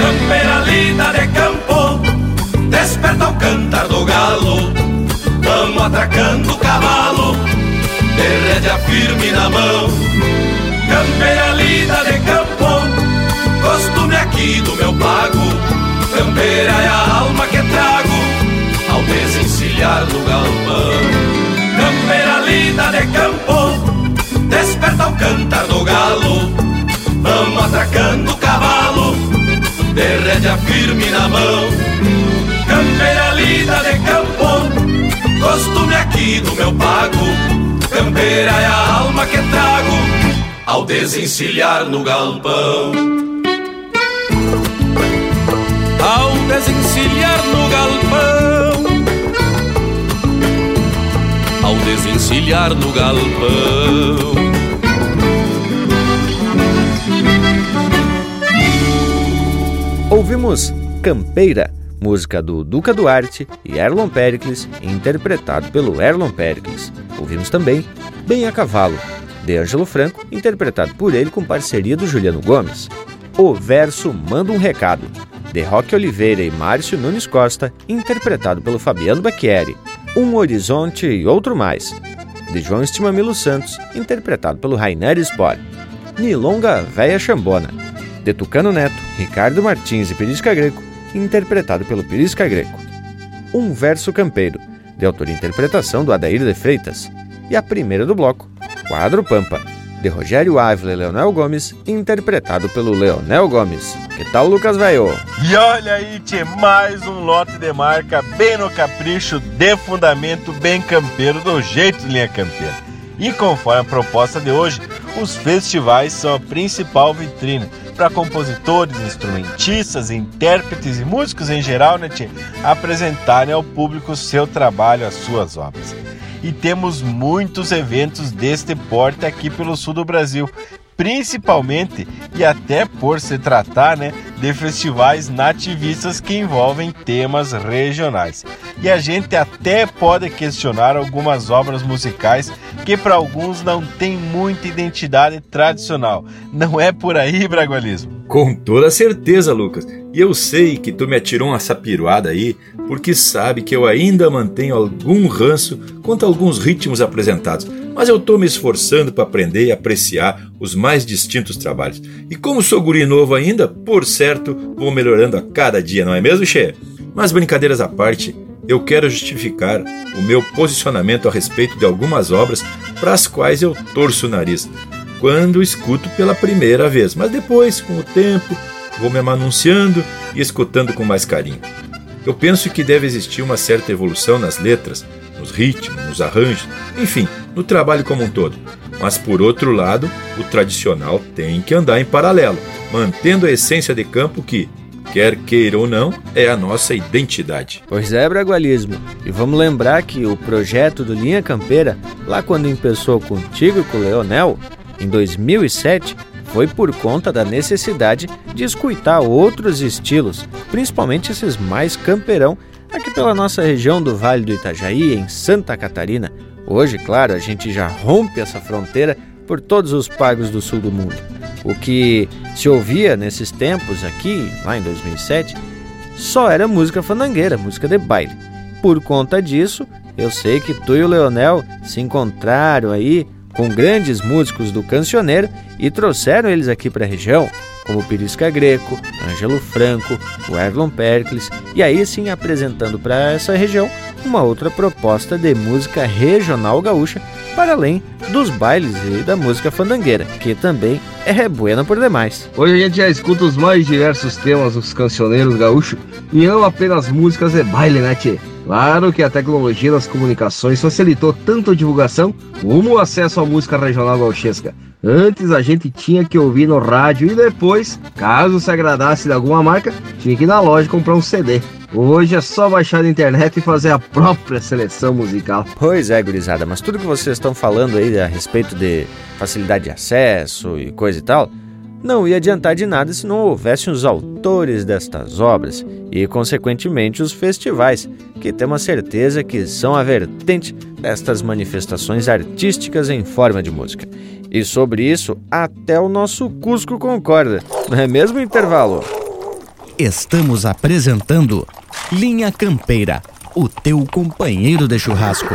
Speaker 18: Campeira linda de campo, desperta o cantar do galo. Vamos atracando o cavalo, de rédea firme na mão. Campeira linda de campo, costume aqui do meu pago. Campeira é a alma que trago ao desencilhar no galpão. Campeira linda de campo, desperta o cantar do galo. Vamos atracando o cavalo, de rédea firme na mão. Campeira linda de campo, costume aqui do meu pago. Campeira é a alma que trago ao desencilhar no galpão.
Speaker 12: Ao desencilhar no galpão, ao desencilhar no galpão.
Speaker 5: Ouvimos Campeira, música do Duca Duarte e Erlon Pericles, interpretado pelo Erlon Pericles. Ouvimos também Bem a Cavalo, de Ângelo Franco, interpretado por ele com parceria do Juliano Gomes. O Verso Manda um Recado, de Roque Oliveira e Márcio Nunes Costa, interpretado pelo Fabiano Bacchieri. Um Horizonte e Outro Mais, de João Estimamilo Santos, interpretado pelo Rainer Sport. Nilonga Véia Chambona, de Tucano Neto, Ricardo Martins e Perisca Greco, interpretado pelo Perisca Greco. Um Verso Campeiro, de autoria e interpretação do Adair de Freitas. E a primeira do bloco, Quadro Pampa, de Rogério Ávila e Leonel Gomes, interpretado pelo Leonel Gomes. Que tal, Lucas Velho?
Speaker 3: E olha aí, tchê, mais um lote de marca bem no capricho, de fundamento bem campeiro, do jeito linha campeira. E conforme a proposta de hoje, os festivais são a principal vitrine para compositores, instrumentistas, intérpretes e músicos em geral, né, tchê, apresentarem ao público seu trabalho, as suas obras. E temos muitos eventos deste porte aqui pelo sul do Brasil, principalmente e até por se tratar né, de festivais nativistas que envolvem temas regionais. E a gente até pode questionar algumas obras musicais que para alguns não têm muita identidade tradicional. Não é por aí, Bragualismo?
Speaker 1: Com toda certeza, Lucas. E eu sei que tu me atirou uma sapiruada aí, porque sabe que eu ainda mantenho algum ranço quanto a alguns ritmos apresentados, mas eu tô me esforçando para aprender e apreciar os mais distintos trabalhos. E como sou guri novo ainda, por certo, vou melhorando a cada dia, não é mesmo, Che? Mas brincadeiras à parte, eu quero justificar o meu posicionamento a respeito de algumas obras para as quais eu torço o nariz quando escuto pela primeira vez, mas depois, com o tempo, vou me anunciando e escutando com mais carinho. Eu penso que deve existir uma certa evolução nas letras, nos ritmos, nos arranjos, enfim, no trabalho como um todo. Mas por outro lado, o tradicional tem que andar em paralelo, mantendo a essência de campo que, quer queira ou não, é a nossa identidade.
Speaker 5: Pois é, Bragualismo. E vamos lembrar que o projeto do Linha Campeira, lá quando começou contigo e com o Leonel, em 2007, foi por conta da necessidade de escutar outros estilos, principalmente esses mais camperão, aqui pela nossa região do Vale do Itajaí, em Santa Catarina. Hoje, claro, a gente já rompe essa fronteira por todos os pagos do sul do mundo. O que se ouvia nesses tempos aqui, lá em 2007, só era música fandangueira, música de baile. Por conta disso, eu sei que tu e o Leonel se encontraram aí com grandes músicos do cancioneiro e trouxeram eles aqui para a região, como Pirisca Greco, Ângelo Franco, o Erlon Pericles, e aí sim apresentando para essa região uma outra proposta de música regional gaúcha, para além dos bailes e da música fandangueira, que também é rebuena por demais.
Speaker 4: Hoje a gente já escuta os mais diversos temas dos cancioneiros gaúchos e não apenas músicas de baile, né, tchê? Claro que a tecnologia das comunicações facilitou tanto a divulgação como o acesso à música regional gauchesca. Antes a gente tinha que ouvir no rádio e depois, caso se agradasse de alguma marca, tinha que ir na loja comprar um CD. Hoje é só baixar na internet e fazer a própria seleção musical.
Speaker 5: Pois é, gurizada, mas tudo que vocês estão falando aí a respeito de facilidade de acesso e coisa e tal, não ia adiantar de nada se não houvesse os autores destas obras e, consequentemente, os festivais, que temos certeza que são a vertente destas manifestações artísticas em forma de música. E sobre isso, até o nosso Cusco concorda, não é mesmo intervalo?
Speaker 2: Estamos apresentando Linha Campeira, o teu companheiro de churrasco.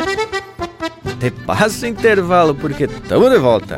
Speaker 5: te passa intervalo porque estamos de volta.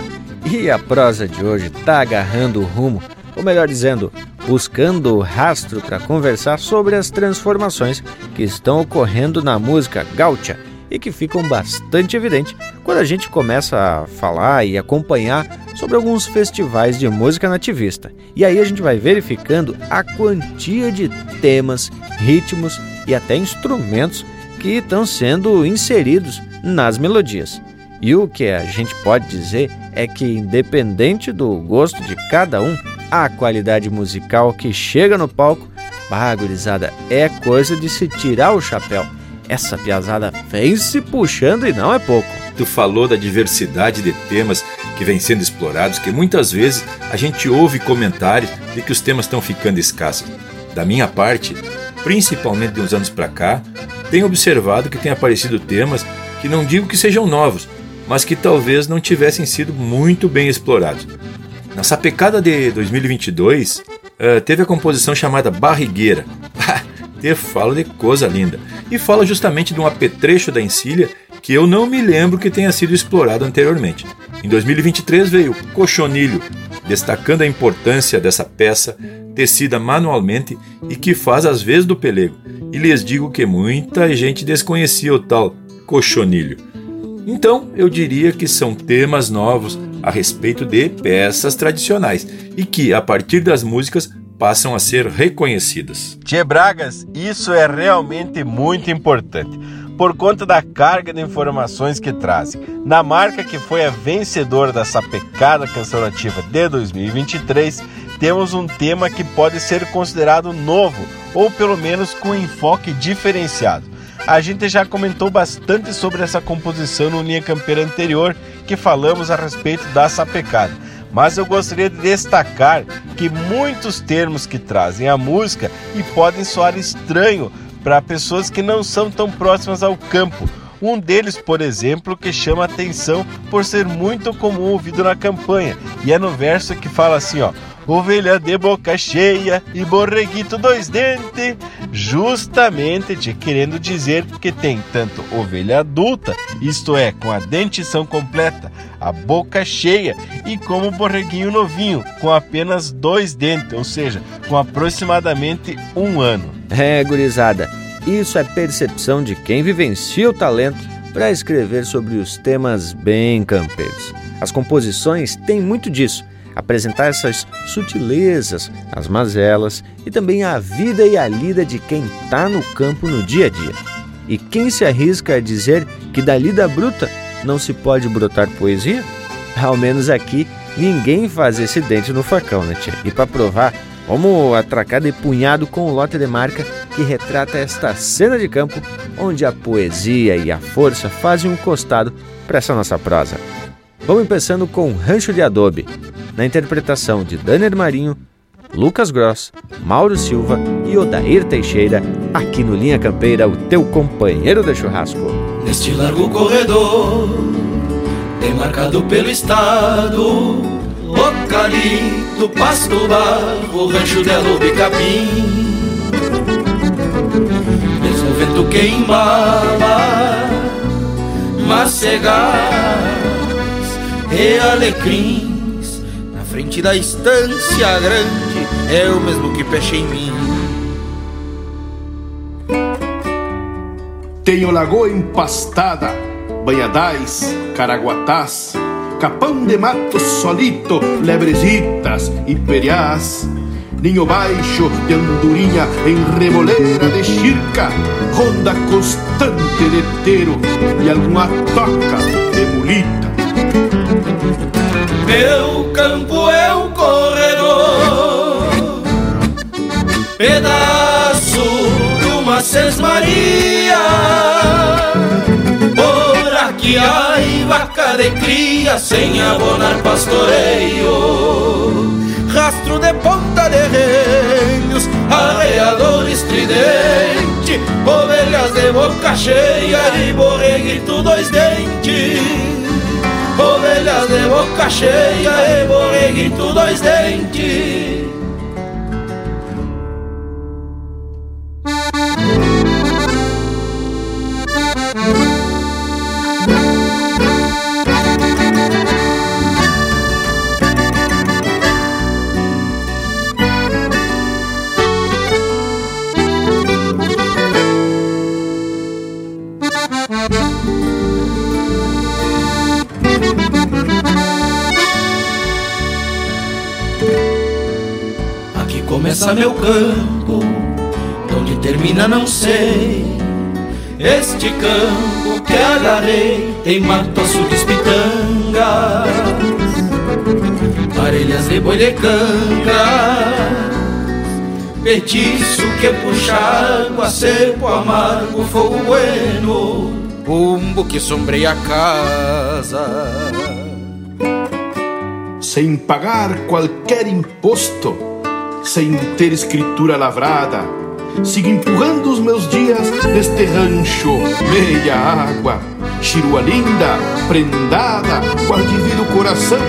Speaker 5: E a prosa de hoje tá agarrando o rumo, ou melhor dizendo, buscando o rastro para conversar sobre as transformações que estão ocorrendo na música gaúcha e que ficam bastante evidentes quando a gente começa a falar e acompanhar sobre alguns festivais de música nativista. E aí a gente vai verificando a quantia de temas, ritmos e até instrumentos que estão sendo inseridos nas melodias. E o que a gente pode dizer é que, independente do gosto de cada um, a qualidade musical que chega no palco, bagurizada, é coisa de se tirar o chapéu. Essa piazada vem se puxando e não é pouco.
Speaker 1: Tu falou da diversidade de temas que vem sendo explorados, que muitas vezes a gente ouve comentários de que os temas estão ficando escassos. Da minha parte, principalmente de uns anos para cá, tenho observado que tem aparecido temas que não digo que sejam novos, mas que talvez não tivessem sido muito bem explorados. Na sapecada de 2022, uh, eh, teve a composição chamada Barrigueira. Te falo de coisa linda. E fala justamente de um apetrecho da encilha que eu não me lembro que tenha sido explorado anteriormente. Em 2023 veio Cochonilho, destacando a importância dessa peça tecida manualmente e que faz as vezes do pelego. E lhes digo que muita gente desconhecia o tal cochonilho. Então, eu diria que são temas novos a respeito de peças tradicionais e que, a partir das músicas, passam a ser reconhecidas.
Speaker 3: Tchê Bragas, isso é realmente muito importante, por conta da carga de informações que trazem. Na marca que foi a vencedora da sapecada canção nativa de 2023, temos um tema que pode ser considerado novo ou pelo menos com enfoque diferenciado. A gente já comentou bastante sobre essa composição no linha campeira anterior, que falamos a respeito da sapecada. Mas eu gostaria de destacar que muitos termos que trazem a música e podem soar estranho para pessoas que não são tão próximas ao campo. Um deles, por exemplo, que chama atenção por ser muito comum ouvido na campanha, e é no verso que fala assim, ó: ovelha de boca cheia e borreguito dois dentes, justamente te querendo dizer que tem tanto ovelha adulta, isto é, com a dentição completa, a boca cheia, e como borreguinho novinho, com apenas dois dentes, ou seja, com aproximadamente um ano.
Speaker 5: É, gurizada, isso é percepção de quem vivencia o talento para escrever sobre os temas bem campeiros. As composições têm muito disso apresentar essas sutilezas, as mazelas e também a vida e a lida de quem está no campo no dia a dia. E quem se arrisca a dizer que da lida bruta não se pode brotar poesia? Ao menos aqui ninguém faz esse dente no facão, né, tia? E para provar, vamos atracar de punhado com o lote de marca que retrata esta cena de campo onde a poesia e a força fazem um costado para essa nossa prosa. Vamos começando com Rancho de Adobe, na interpretação de Danner Marinho, Lucas Gross, Mauro Silva e Odair Teixeira, aqui no Linha Campeira, o teu companheiro de churrasco.
Speaker 12: Neste largo corredor, demarcado pelo estado, Ocalito, Pasto Barro, Rancho de Adobe Capim. Mesmo o vento queimava, macegás e alecrim frente da estância grande é o mesmo que peche em mim.
Speaker 7: Tenho lagoa empastada, banhadais, caraguatás, capão de mato solito, lebrezitas e periás. Ninho baixo de andorinha em reboleira de chirca, ronda constante de teiro e alguma toca de mulita.
Speaker 12: Meu campo é um corredor, pedaço de uma sesmaria. Aqui há vaca de cria sem abonar pastoreio. Rastro de ponta de reinos, arreador estridente, ovelhas de boca cheia e borreguito dois dentes ovelhas de boca cheia e borreguito dois dentes. Começa meu campo, onde termina não sei. Este campo que agarrei tem mato, açudes, pitangas, parelhas de boi de canga, petiço que puxa água, seco, amargo, fogo bueno, bumbo que sombreia a casa.
Speaker 7: Sem pagar qualquer imposto, sem ter escritura lavrada. Sigo empurrando os meus dias neste rancho, meia água, chirua linda, prendada, guardivido coração,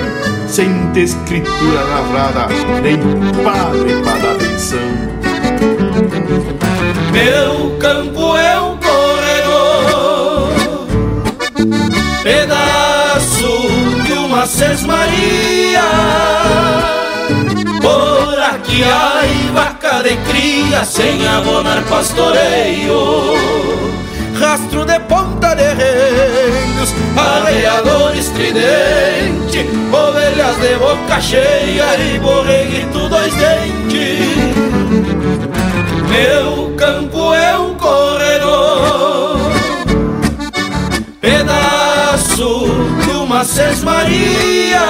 Speaker 7: sem ter escritura lavrada, nem padre para dar benção.
Speaker 12: Meu campo é um corredor, pedaço de uma sesmaria aqui há vaca de cria sem abonar pastoreio. Rastro de ponta de reinos, arreador estridente Ovelhas de boca cheia e borreguito dois dentes. Meu campo é um corredor Pedaço de uma sesmaria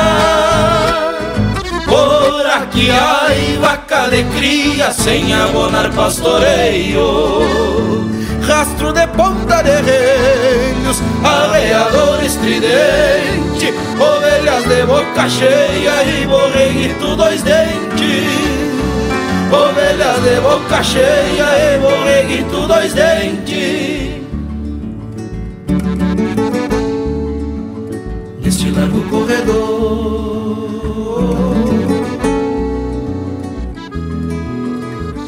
Speaker 12: por aqui E aí vaca de cria sem abonar pastoreio. Rastro de ponta de reinos, arreador estridente Ovelhas de boca cheia e borreguito dois dentes. Ovelhas de boca cheia e borreguito dois dentes. Neste largo corredor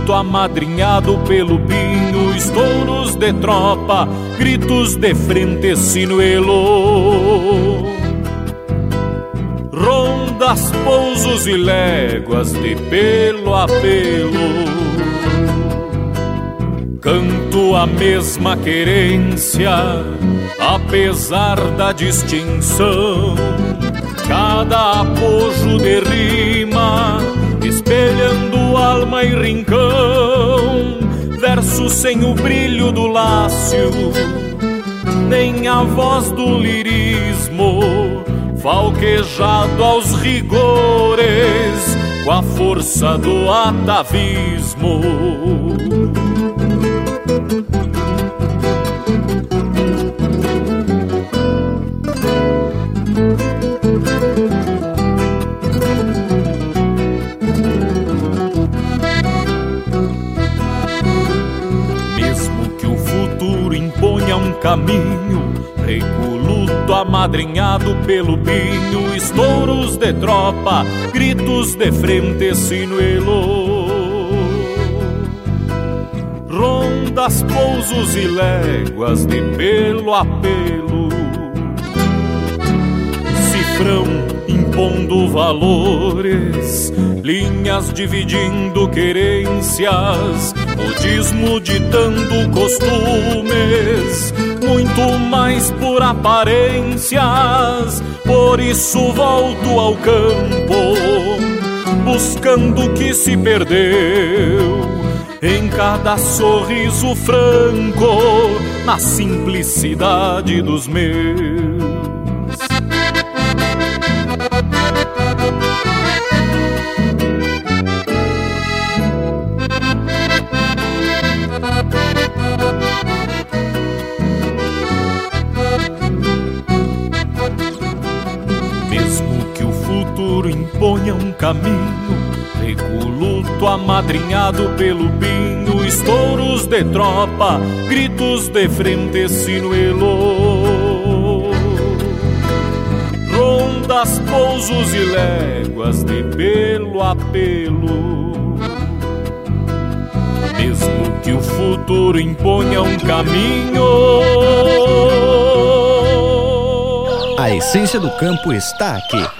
Speaker 19: recoluto amadrinhado pelo pinho, estouros de tropa, gritos de frente, sinuelo. Rondas, pousos e léguas de pelo a pelo. Canto a mesma querência, apesar da distinção cada apojo de rima, espelhando alma e rincão, verso sem o brilho do lácio, nem a voz do lirismo, falquejado aos rigores, com a força do atavismo. Caminho, recoluto amadrinhado pelo pinho, estouros de tropa, gritos de frente, sinuelo. Rondas, pousos e léguas de pelo a pelo, cifrão impondo valores, linhas dividindo querências, modismo ditando costumes, muito mais por aparências. Por isso volto ao campo, buscando o que se perdeu. Em cada sorriso franco, na simplicidade dos meus. Amadrinhado pelo pinho, estouros de tropa, gritos de frente, sinuelo. Rondas, pousos e léguas de pelo a pelo. Mesmo que o futuro imponha um caminho.
Speaker 5: A essência do campo está aqui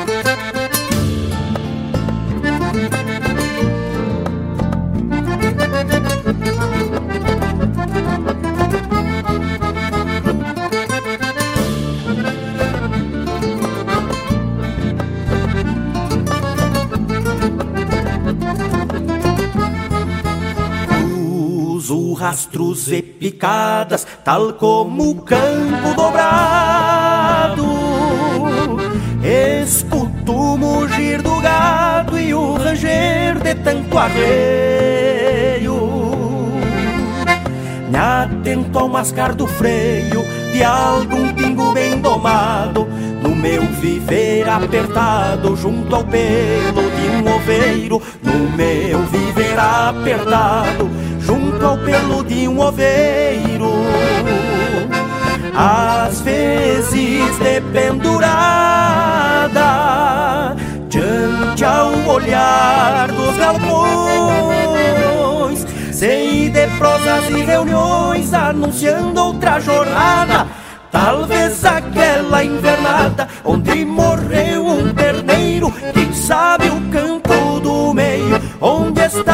Speaker 20: Rastros e picadas, tal como o campo dobrado. Escuto o mugir do gado e o ranger de tanto arreio. Me atento ao mascar do freio de algum pingo bem domado, no meu viver apertado junto ao pelo de um oveiro, no meu viver apertado junto ao pelo de um oveiro, às vezes dependurada, diante ao olhar dos galpões, sei de prosas e reuniões anunciando outra jornada. Talvez aquela invernada onde morreu um terneiro. Quem sabe o canto do meio onde está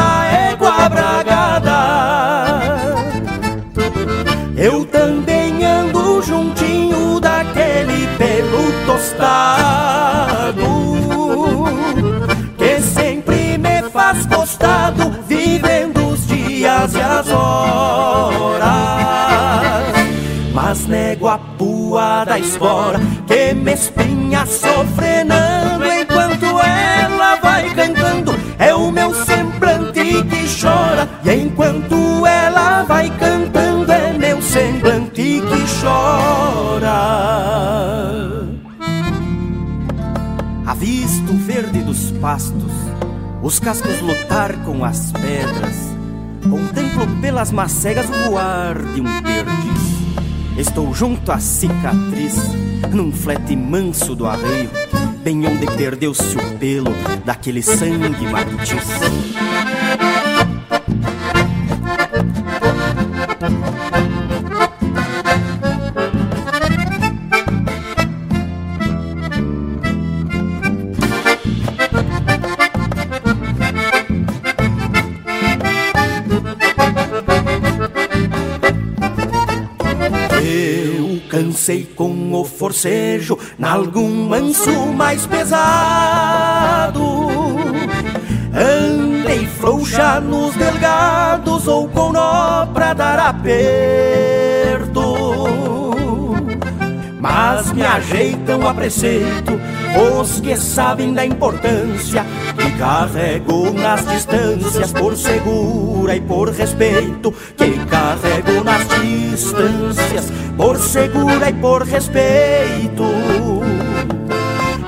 Speaker 20: da espora que me espinha sofrenando enquanto ela vai cantando. É o meu semblante que chora, e enquanto ela vai cantando, é meu semblante que chora. Avisto o verde dos pastos, os cascos lutar com as pedras. Contemplo pelas macegas o voar de um perdiz Estou junto à cicatriz, num flete manso do arreio, bem onde perdeu-se o pelo daquele sangue matiz. Cansei com o forcejo, nalgum manso mais pesado. Andei frouxa nos delgados ou com nó pra dar aperto. Mas me ajeitam a preceito os que sabem da importância carrego nas distâncias por segura e por respeito que carrego nas distâncias por segura e por respeito.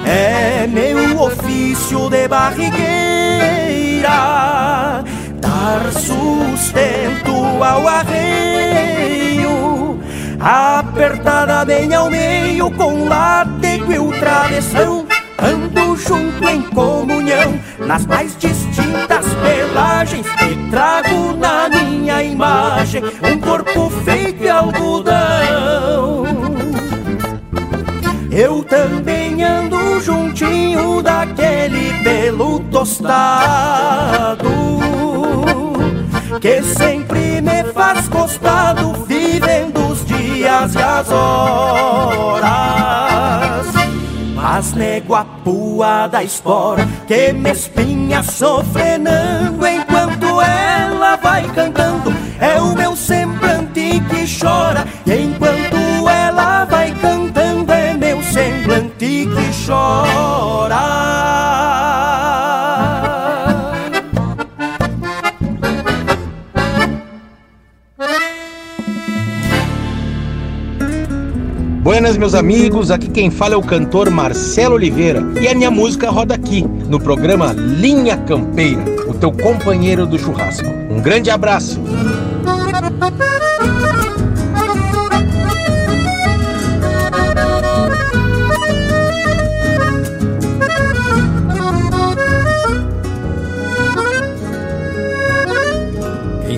Speaker 20: É meu ofício de barrigueira dar sustento ao arreio apertada bem ao meio com látego e o travessão Ando junto em comunhão nas mais distintas pelagens e trago na minha imagem um corpo feito de algodão. Eu também ando juntinho daquele pelo tostado que sempre me faz gostado vivendo os dias e as horas mas nego a pua da espora que me espinha sofrenando enquanto ela vai cantando. É o meu semblante que chora,
Speaker 21: Buenas, meus amigos. Aqui quem fala é o cantor Marcelo Oliveira. E a minha música roda aqui, no programa Linha Campeira, o teu companheiro do churrasco. Um grande abraço.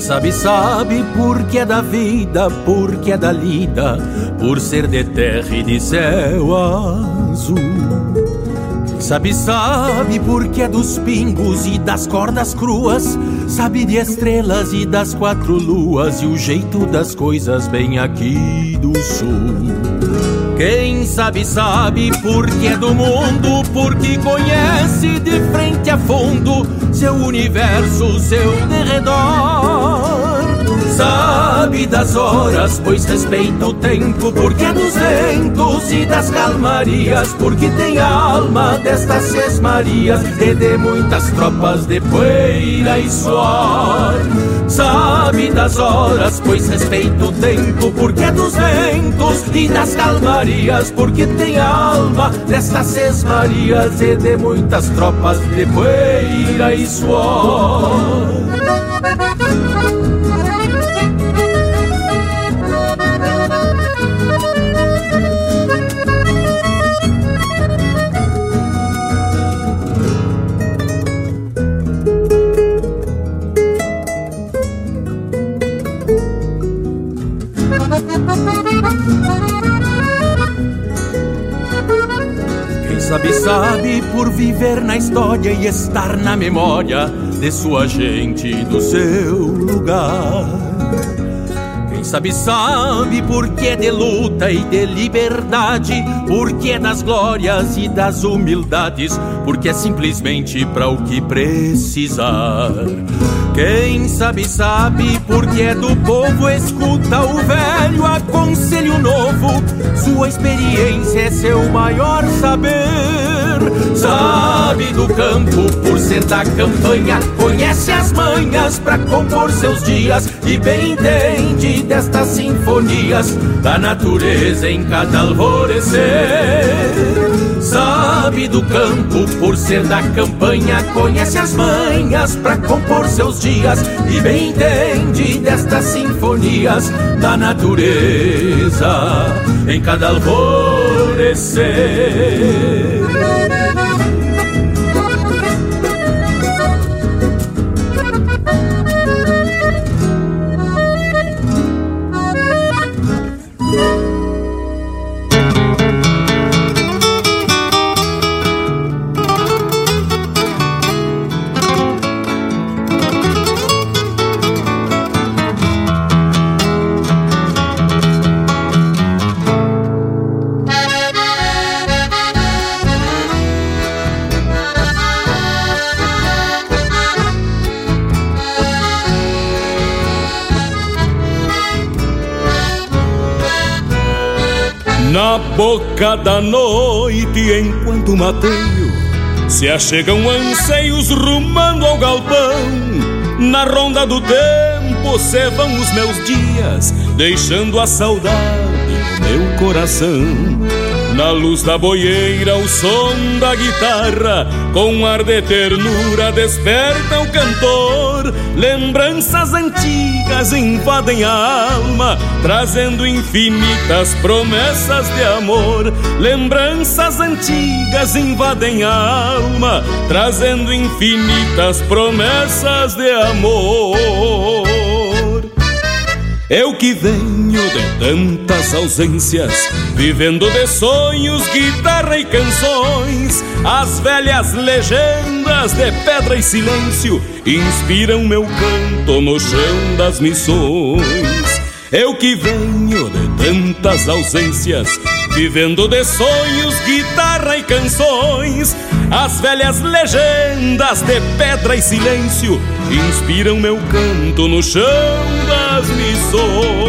Speaker 12: sabe, sabe, porque é da vida, porque é da lida, por ser de terra e de céu azul. Sabe, sabe, porque é dos pingos e das cordas cruas, sabe de estrelas e das quatro luas e o jeito das coisas bem aqui do sul. Quem sabe, sabe porque é do mundo, porque conhece de frente a fundo seu universo, seu derredor. Sabe das horas, pois respeita o tempo, porque é ventos e das calmarias, porque tem alma destas seis e de muitas tropas de poeira e suor. Sabe das horas, pois respeita o tempo, porque é ventos e das calmarias, porque tem alma destas seis e de muitas tropas de poeira e suor. Sabe por viver na história e estar na memória de sua gente e do seu lugar. Quem sabe, sabe porque é de luta e de liberdade, porque é das glórias e das humildades, porque é simplesmente para o que precisar. Quem sabe, sabe, porque é do povo, escuta o velho aconselho novo. Sua experiência é seu maior saber. Sabe do campo, por ser da campanha, conhece as manhas para compor seus dias e bem entende destas sinfonias da natureza em cada alvorecer. Sabe do campo por ser da campanha, conhece as manhas para compor seus dias e bem entende destas sinfonias da natureza em cada alvorecer.
Speaker 10: Boca da noite, enquanto mateio, se achegam anseios rumando ao galpão. Na ronda do tempo se vão os meus dias, deixando a saudade no meu coração. Na luz da boieira, o som da guitarra, com ar de ternura, desperta o cantor. Lembranças antigas invadem a alma, trazendo infinitas promessas de amor. Lembranças antigas invadem a alma, trazendo infinitas promessas de amor. Eu que venho de tantas ausências, vivendo de sonhos, guitarra e canções, as velhas legendas de pedra e silêncio inspiram meu canto no chão das missões. Eu que venho de tantas ausências, vivendo de sonhos, guitarra e canções, as velhas legendas de pedra e silêncio inspiram meu canto no chão das missões.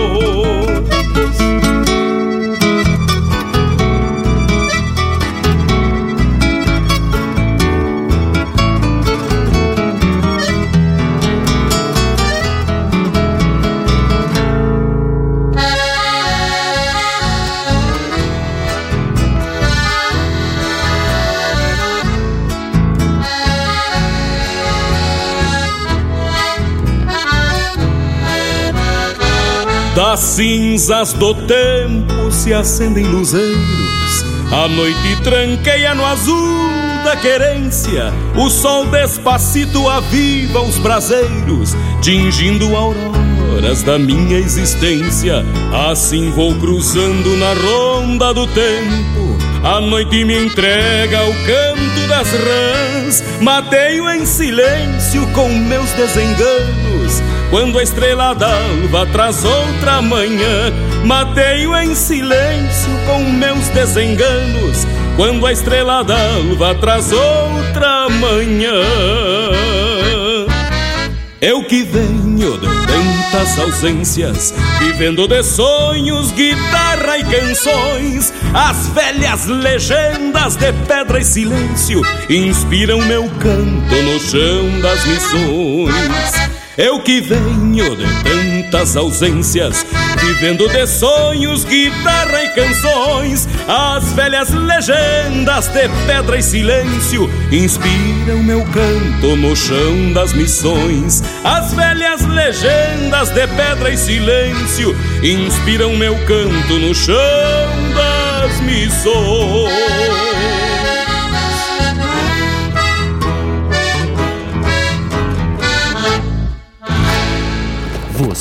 Speaker 10: Das cinzas do tempo se acendem luzeiros, a noite tranqueia no azul da querência, o sol despacito aviva os braseiros, tingindo auroras da minha existência. Assim vou cruzando na ronda do tempo, a noite me entrega o canto das rãs, mateio em silêncio com meus desenganos. Quando a estrela d'alva traz outra manhã, mateio em silêncio com meus desenganos. Quando a estrela d'alva traz outra manhã. Eu que venho de tantas ausências, vivendo de sonhos, guitarra e canções, as velhas legendas de pedra e silêncio inspiram meu canto no chão das missões. Eu que venho de tantas ausências, vivendo de sonhos, guitarra e canções, as velhas legendas de pedra e silêncio inspiram meu canto no chão das missões. As velhas legendas de pedra e silêncio inspiram meu canto no chão das missões.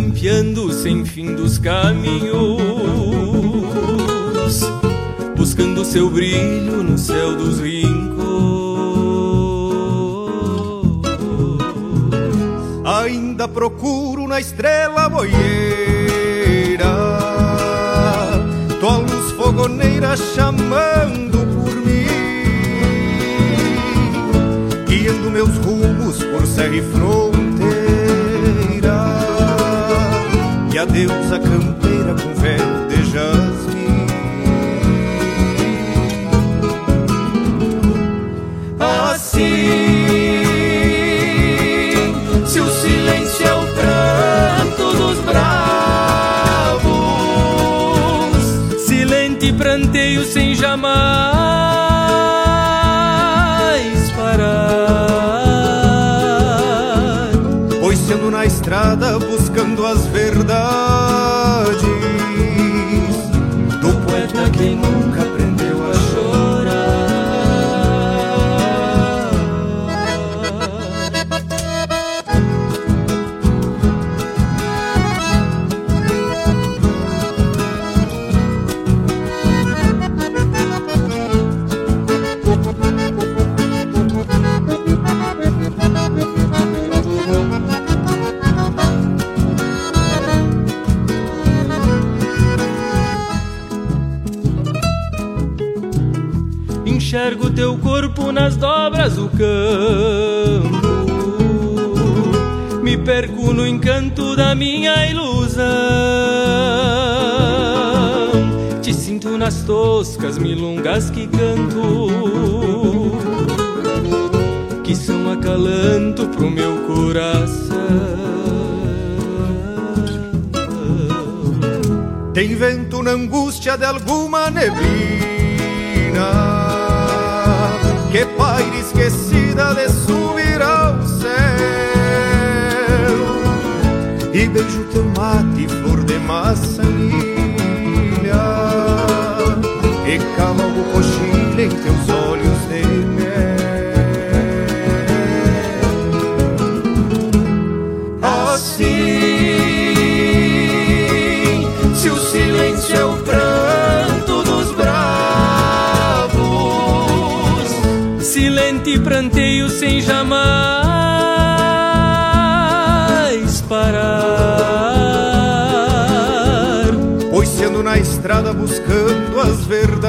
Speaker 22: Campeando sem fim dos caminhos, buscando seu brilho no céu dos rincos.
Speaker 23: Ainda procuro na estrela boieira tua luz fogoneira chamando por mim, guiando meus rumos por serra e fronteira, deusa campeira com véu de jasmim.
Speaker 22: Assim pranteio sem jamais parar.
Speaker 23: Pois sendo na estrada buscando
Speaker 22: campo. Me perco no encanto da minha ilusão. Te sinto nas toscas milongas que canto, que são acalanto pro meu coração.
Speaker 23: Tem vento na angústia de alguma neblina que paira esquecida de subir ao céu. E beijo teu mate, flor de maçanilha e cavalgo coxilha em teus olhos
Speaker 22: pranteio sem jamais parar.
Speaker 23: Pois sendo na estrada buscando as verdades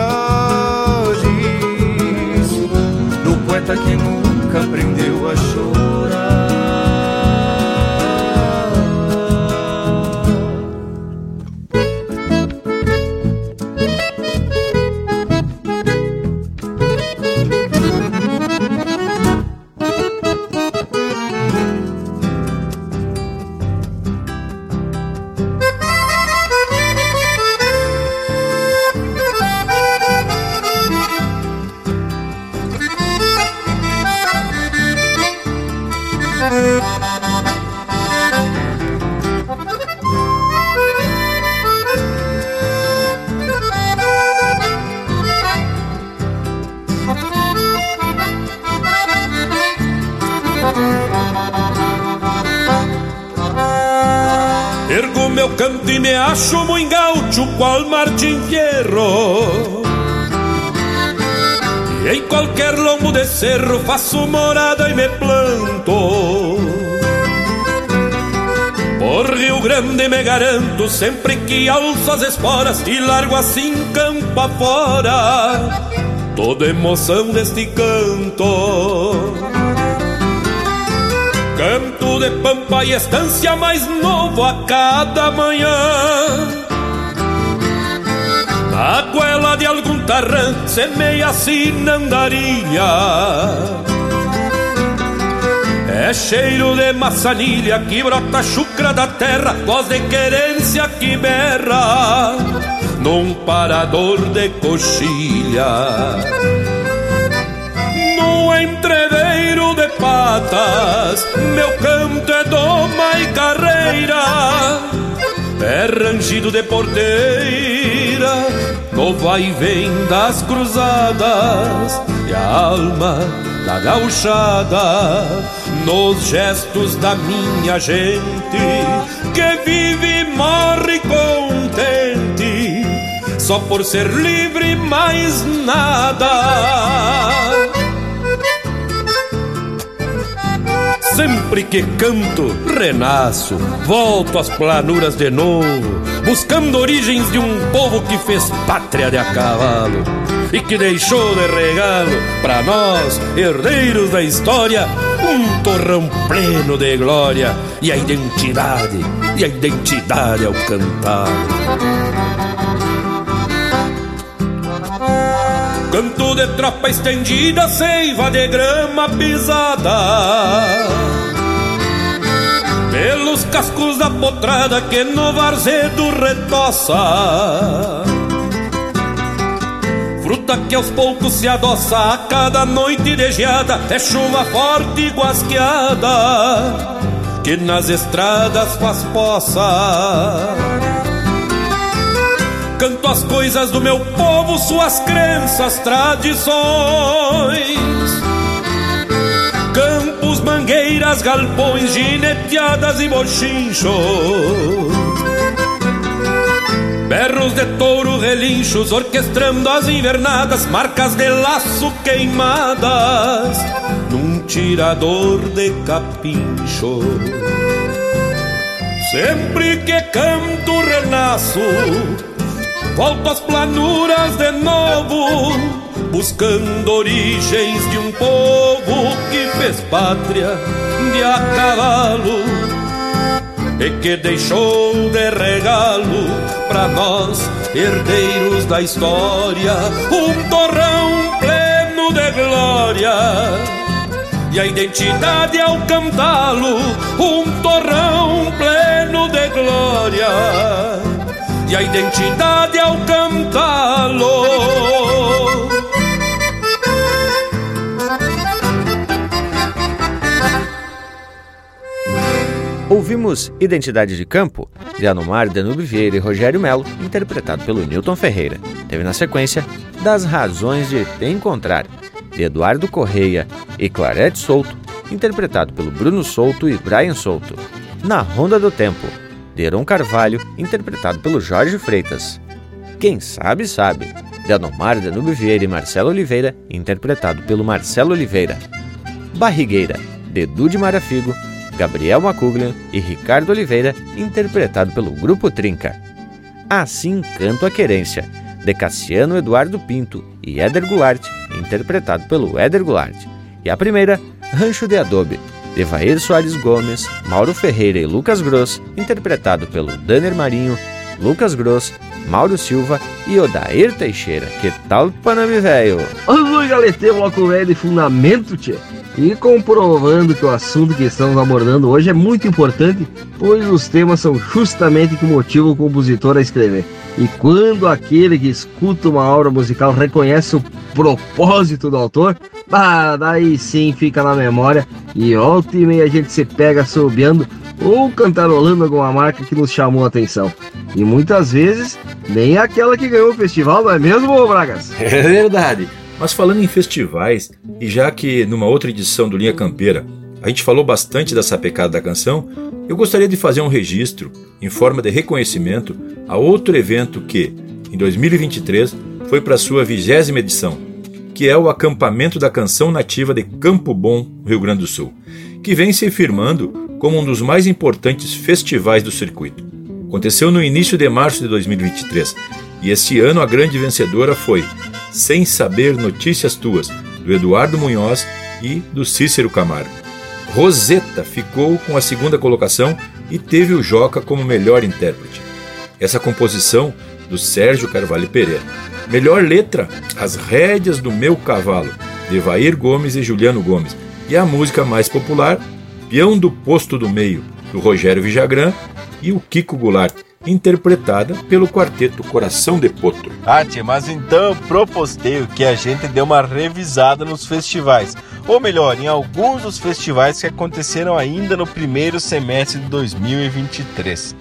Speaker 10: faço morada e me planto. Por Rio Grande me garanto sempre que alço as esporas E largo assim campo afora Toda emoção deste canto. Canto de pampa e estância mais novo a cada manhã. A goela de algum tarrã semeia assim na andarilha É cheiro de maçanilha que brota chucra da terra Voz de querência que berra Num parador de coxilha entreveiro de patas, meu canto é doma e carreira. É rangido de porteira No vai e vem das cruzadas E a alma da gauchada Nos gestos da minha gente Que vive e morre contente Só por ser livre mais nada. Sempre que canto, renasço, volto às planuras de novo, buscando origens de um povo que fez pátria de a cavalo e que deixou de regalo para nós, herdeiros da história, um torrão pleno de glória e a identidade, e a identidade ao cantar. Canto de tropa estendida, seiva de grama pisada Pelos cascos da potrada que no varzedo retoça Fruta que aos poucos se adoça a cada noite de geada É chuva forte e guasqueada Que nas estradas faz poça Canto as coisas do meu povo, suas crenças, tradições. Campos, mangueiras, galpões, gineteadas e bochinchos. Berros de touro, relinchos, orquestrando as invernadas, marcas de laço queimadas, num tirador de capincho. Sempre que canto, renasço Volto às planuras de novo, buscando origens de um povo que fez pátria de a cavalo e que deixou de regalo para nós, herdeiros da história, um torrão pleno de glória. E a identidade ao cantá-lo, um torrão pleno de glória e a identidade ao cantá-lo.
Speaker 5: Ouvimos Identidade de Campo, de Anomar Danube Vieira e Rogério Melo, interpretado pelo Newton Ferreira. Teve na sequência Das Razões de Te Encontrar, de Eduardo Correia e Clarete Souto, interpretado pelo Bruno Souto e Brian Souto. Na Ronda do Tempo, Deron Carvalho, interpretado pelo Jorge Freitas. Quem sabe, sabe, de Anomar Danube Vieira e Marcelo Oliveira, interpretado pelo Marcelo Oliveira. Barrigueira, de Dude Marafigo, Gabriel Macuglian e Ricardo Oliveira, interpretado pelo Grupo Trinca. Assim Canto a Querência, de Cassiano Eduardo Pinto e Éder Goulart, interpretado pelo Éder Goulart. E a primeira, Rancho de Adobe, Evair Soares Gomes, Mauro Ferreira e Lucas Gross, interpretado pelo Danner Marinho, Lucas Gross, Mauro Silva e Odair Teixeira. Que tal, Paname Velho?
Speaker 4: Oi, galetê, bloco velho de fundamento, tchê. E comprovando que o assunto que estamos abordando hoje é muito importante, pois os temas são justamente que motivam o compositor a escrever. E quando aquele que escuta uma obra musical reconhece o propósito do autor, ah, daí sim fica na memória e volta e meia a gente se pega assobiando ou cantarolando alguma marca que nos chamou a atenção. E muitas vezes nem aquela que ganhou o festival, não é mesmo, Bragas?
Speaker 1: É verdade. Mas falando em festivais, e já que numa outra edição do Linha Campeira a gente falou bastante da sapecada da canção, eu gostaria de fazer um registro, em forma de reconhecimento, a outro evento que, em 2023, foi para sua vigésima edição, que é o Acampamento da Canção Nativa de Campo Bom, Rio Grande do Sul, que vem se firmando como um dos mais importantes festivais do circuito. Aconteceu no início de março de 2023 e este ano a grande vencedora foi Sem Saber Notícias Tuas, do Eduardo Munhoz e do Cícero Camargo. Rosetta ficou com a segunda colocação e teve o Joca como melhor intérprete. Essa composição do Sérgio Carvalho Pereira. Melhor letra, As Rédeas do Meu Cavalo, de Vair Gomes e Juliano Gomes. E a música mais popular, Peão do Posto do Meio, do Rogério Vijagrã e o Kiko Goulart, interpretada pelo quarteto Coração de Potro.
Speaker 3: Ah, tia, mas então eu propostei que a gente dê uma revisada nos festivais, ou melhor, em alguns dos festivais que aconteceram ainda no primeiro semestre de 2023.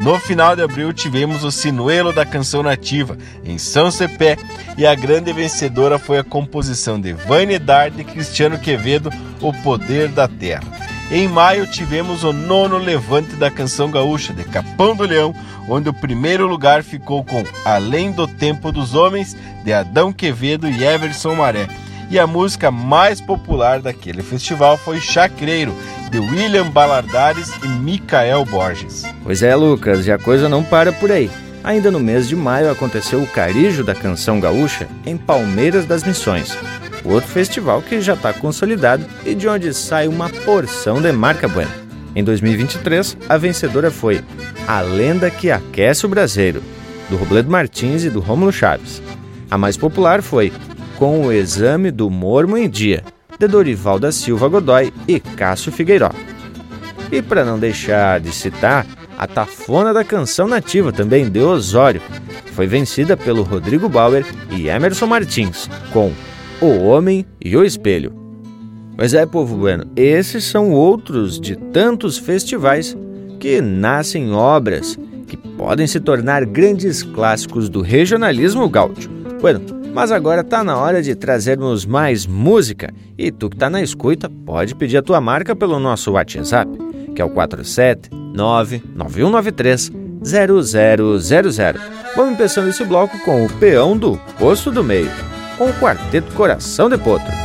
Speaker 3: No final de abril tivemos o Sinuelo da Canção Nativa, em São Cepé, e a grande vencedora foi a composição de Vanidade e Cristiano Quevedo, O Poder da Terra. Em maio tivemos o nono levante da canção gaúcha, de Capão do Leão, onde o primeiro lugar ficou com Além do Tempo dos Homens, de Adão Quevedo e Everson Maré. E a música mais popular daquele festival foi Chacreiro, de William Balardares e Micael Borges.
Speaker 5: Pois é, Lucas, e a coisa não para por aí. Ainda no mês de maio aconteceu o Carijo da Canção Gaúcha em Palmeiras das Missões, outro festival que já está consolidado e de onde sai uma porção de marca buena. Em 2023, a vencedora foi A Lenda que Aquece o Braseiro, do Robledo Martins e do Rômulo Chaves. A mais popular foi Com o Exame do Mormo em Dia, de Dorival da Silva Godoy e Cássio Figueiró. E para não deixar de citar, a tafona da canção nativa também de Osório foi vencida pelo Rodrigo Bauer e Emerson Martins com O Homem e o Espelho. Mas é, povo bueno, esses são outros de tantos festivais que nascem obras que podem se tornar grandes clássicos do regionalismo gaúcho. Bueno, mas agora tá na hora de trazermos mais música e tu que tá na escuta pode pedir a tua marca pelo nosso WhatsApp, que é o 4799193 0000. Vamos começando esse bloco com o peão do Posto do Meio, com o quarteto Coração de Potro.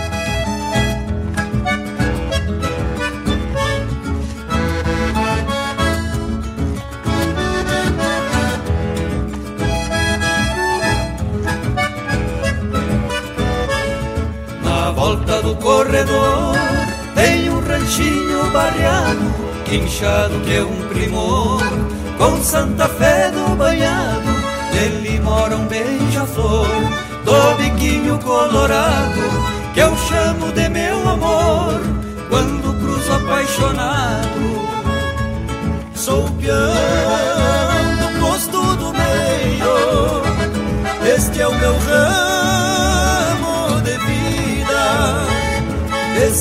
Speaker 12: corredor tem um ranchinho barreado, quinchado que é um primor, com Santa Fé do banhado, nele mora um beija-flor, do biquinho colorado, que eu chamo de meu amor, quando cruzo apaixonado. Sou peão do posto do meio, este é o meu ramo de vida de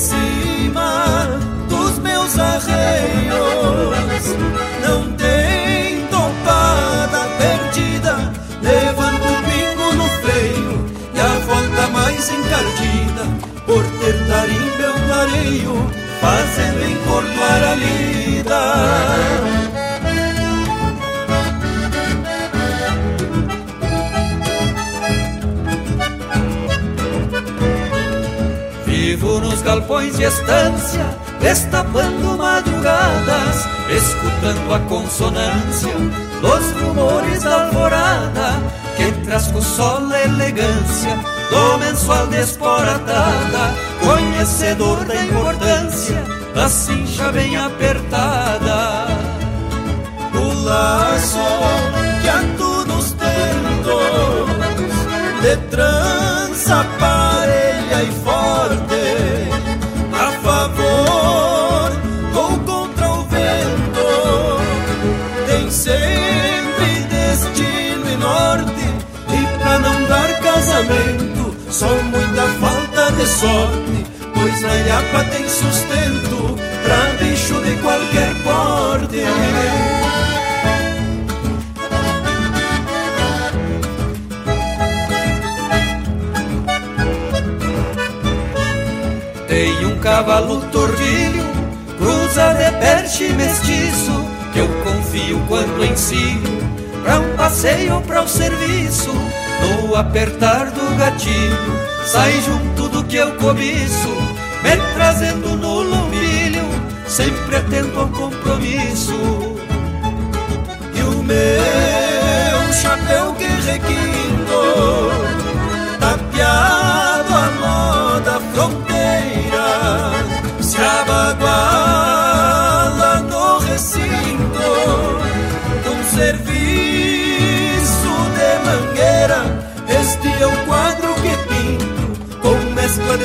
Speaker 12: clareio, fazendo encordoar a lida. Vivo nos galpões de estância, destapando madrugadas, escutando a consonância dos rumores da alvorada, que traz com a elegância do mensual desporatada, conhecedor da importância da cincha bem apertada. O laço que a todos tentos de trança parelha e forte sempre destino e norte E pra não dar casamento Só muita falta de sorte Pois na ilhapa tem sustento Pra bicho de qualquer porte Tem um cavalo tordilho Cruza de perche mestiço que eu confio quando ensino Pra um passeio, pra o um serviço No apertar do gatilho Sai junto do que eu cobiço Me trazendo no lombilho Sempre atento ao compromisso. E o meu chapéu que requinto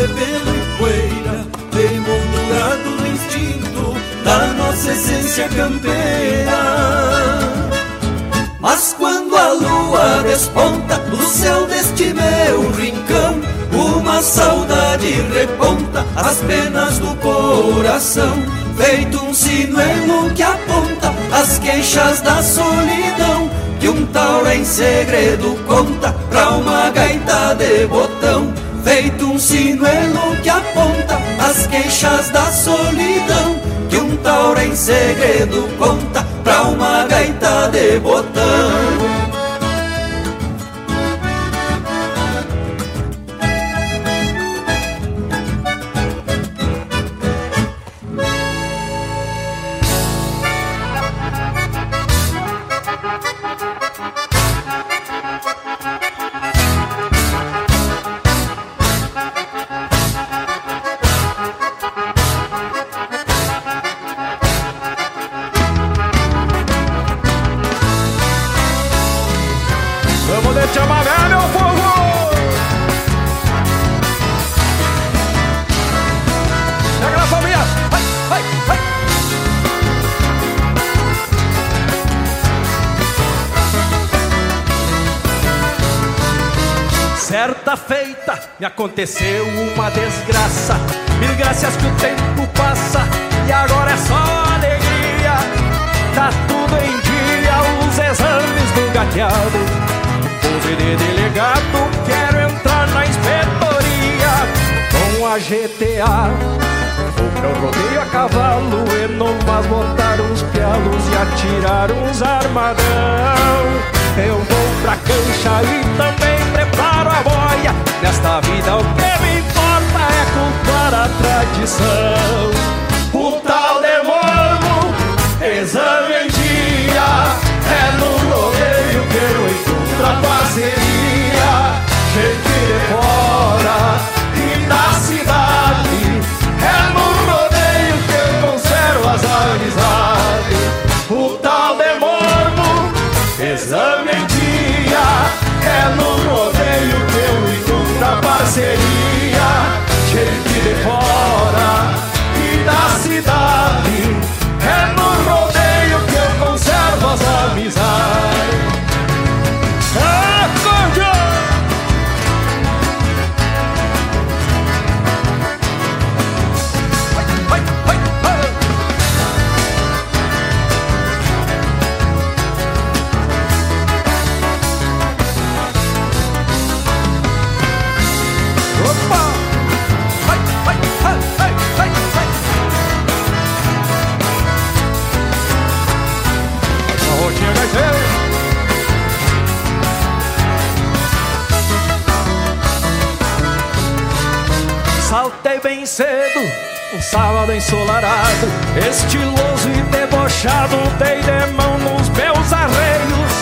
Speaker 12: e poeira, emoldurado no instinto da nossa essência campeira. Mas quando a lua desponta no céu deste meu rincão, uma saudade reponta as penas do coração, feito um sinuelo que aponta as queixas da solidão que um tauro em segredo conta pra uma gaita de botão. Feito um sinuelo que aponta as queixas da solidão que um tauro em segredo conta pra uma gaita de botão. Aconteceu uma desgraça. Mil graças que o tempo passa e agora é só alegria. Tá tudo em dia, os exames do gateado. Pose de delegado, quero entrar na inspetoria com a GTA. Vou pro rodeio a cavalo e nomas botar uns pialos e atirar uns armadão. Eu vou pra cancha e também. Nesta vida o que me importa é cultuar a tradição. O tal de morro, exame em dia, é no rodeio que eu encontro a parceria. Parceria. Bem cedo, um sábado ensolarado, estiloso e debochado, dei de mão nos meus arreios,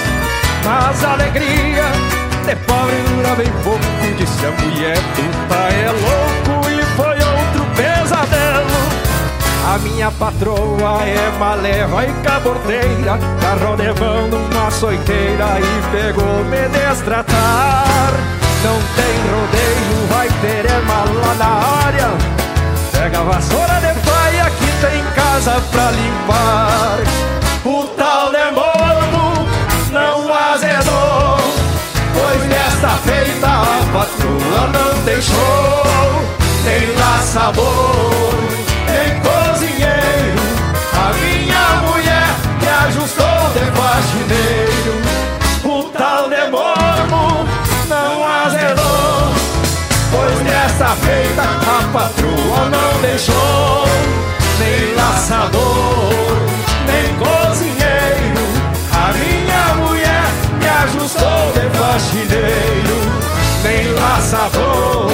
Speaker 12: mas a alegria de pobre dura bem pouco, disse a mulher, tu tá é louco e foi outro pesadelo. A minha patroa é maleva e cabordeira Carro de mão numa açoiteira e pegou me destratar Não tem rodeio, vai ter é mala na área. Pega a vassoura de paia que tem casa pra limpar. O tal de morno não azedou Pois nesta feita a patroa não deixou. Nem lá sabor, Nesta feita a patroa não deixou Nem laçador, nem cozinheiro. A minha mulher me ajustou de faxineiro. Nem laçador,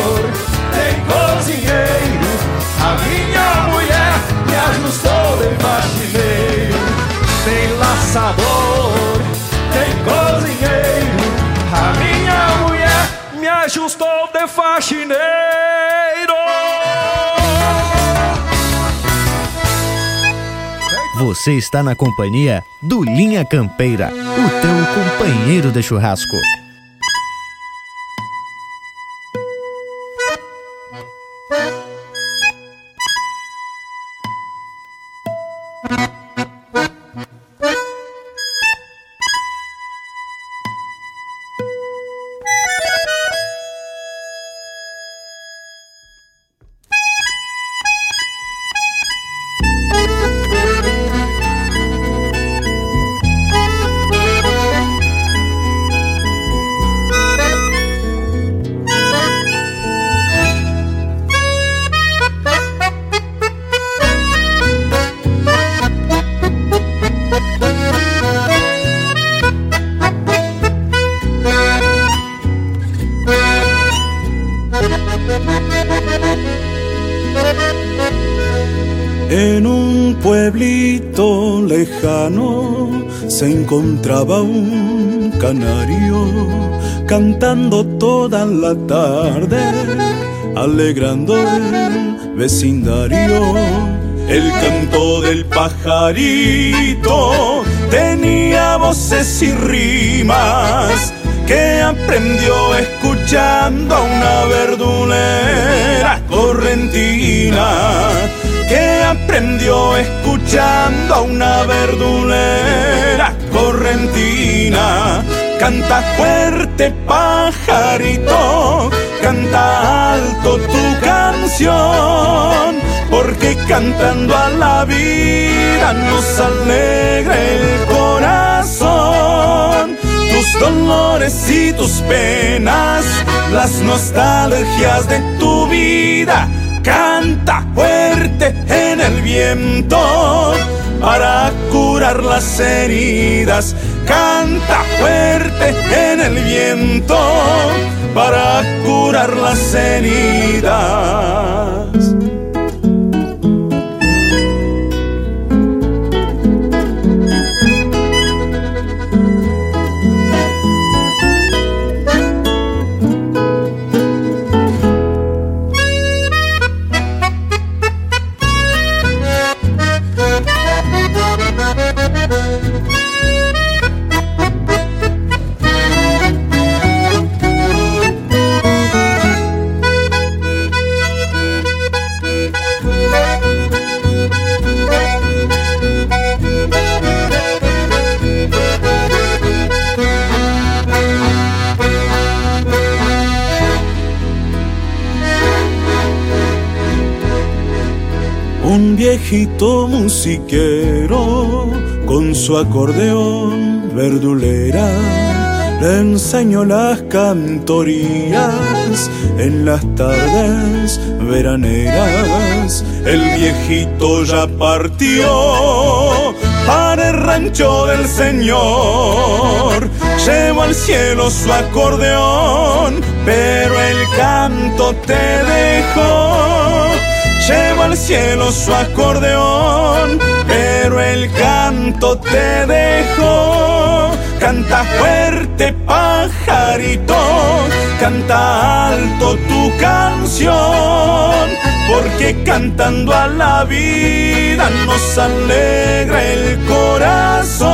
Speaker 12: nem cozinheiro. A minha mulher me ajustou de faxineiro. Nem laçador, me ajustou de faxineiro
Speaker 2: Você está na companhia do Linha Campeira, o teu companheiro de churrasco.
Speaker 12: La tarde, alegrando el vecindario. El canto del pajarito tenía voces y rimas que aprendió escuchando a una verdulera correntina, que aprendió escuchando a una verdulera correntina. Canta fuerte pajarito, canta alto tu canción, porque cantando a la vida nos alegra el corazón tus dolores y tus penas, las nostalgias de tu vida. Canta fuerte en el viento para curar las heridas. Canta fuerte en el viento para curar las heridas. Viejito musiquero con su acordeón verdulera le enseñó las cantorías en las tardes veraneras. El viejito ya partió para el rancho del Señor. Llevó al cielo su acordeón, pero el canto te dejó Llevo al cielo su acordeón, pero el canto te dejó. Canta fuerte pajarito, canta alto tu canción, porque cantando a la vida nos alegra el corazón.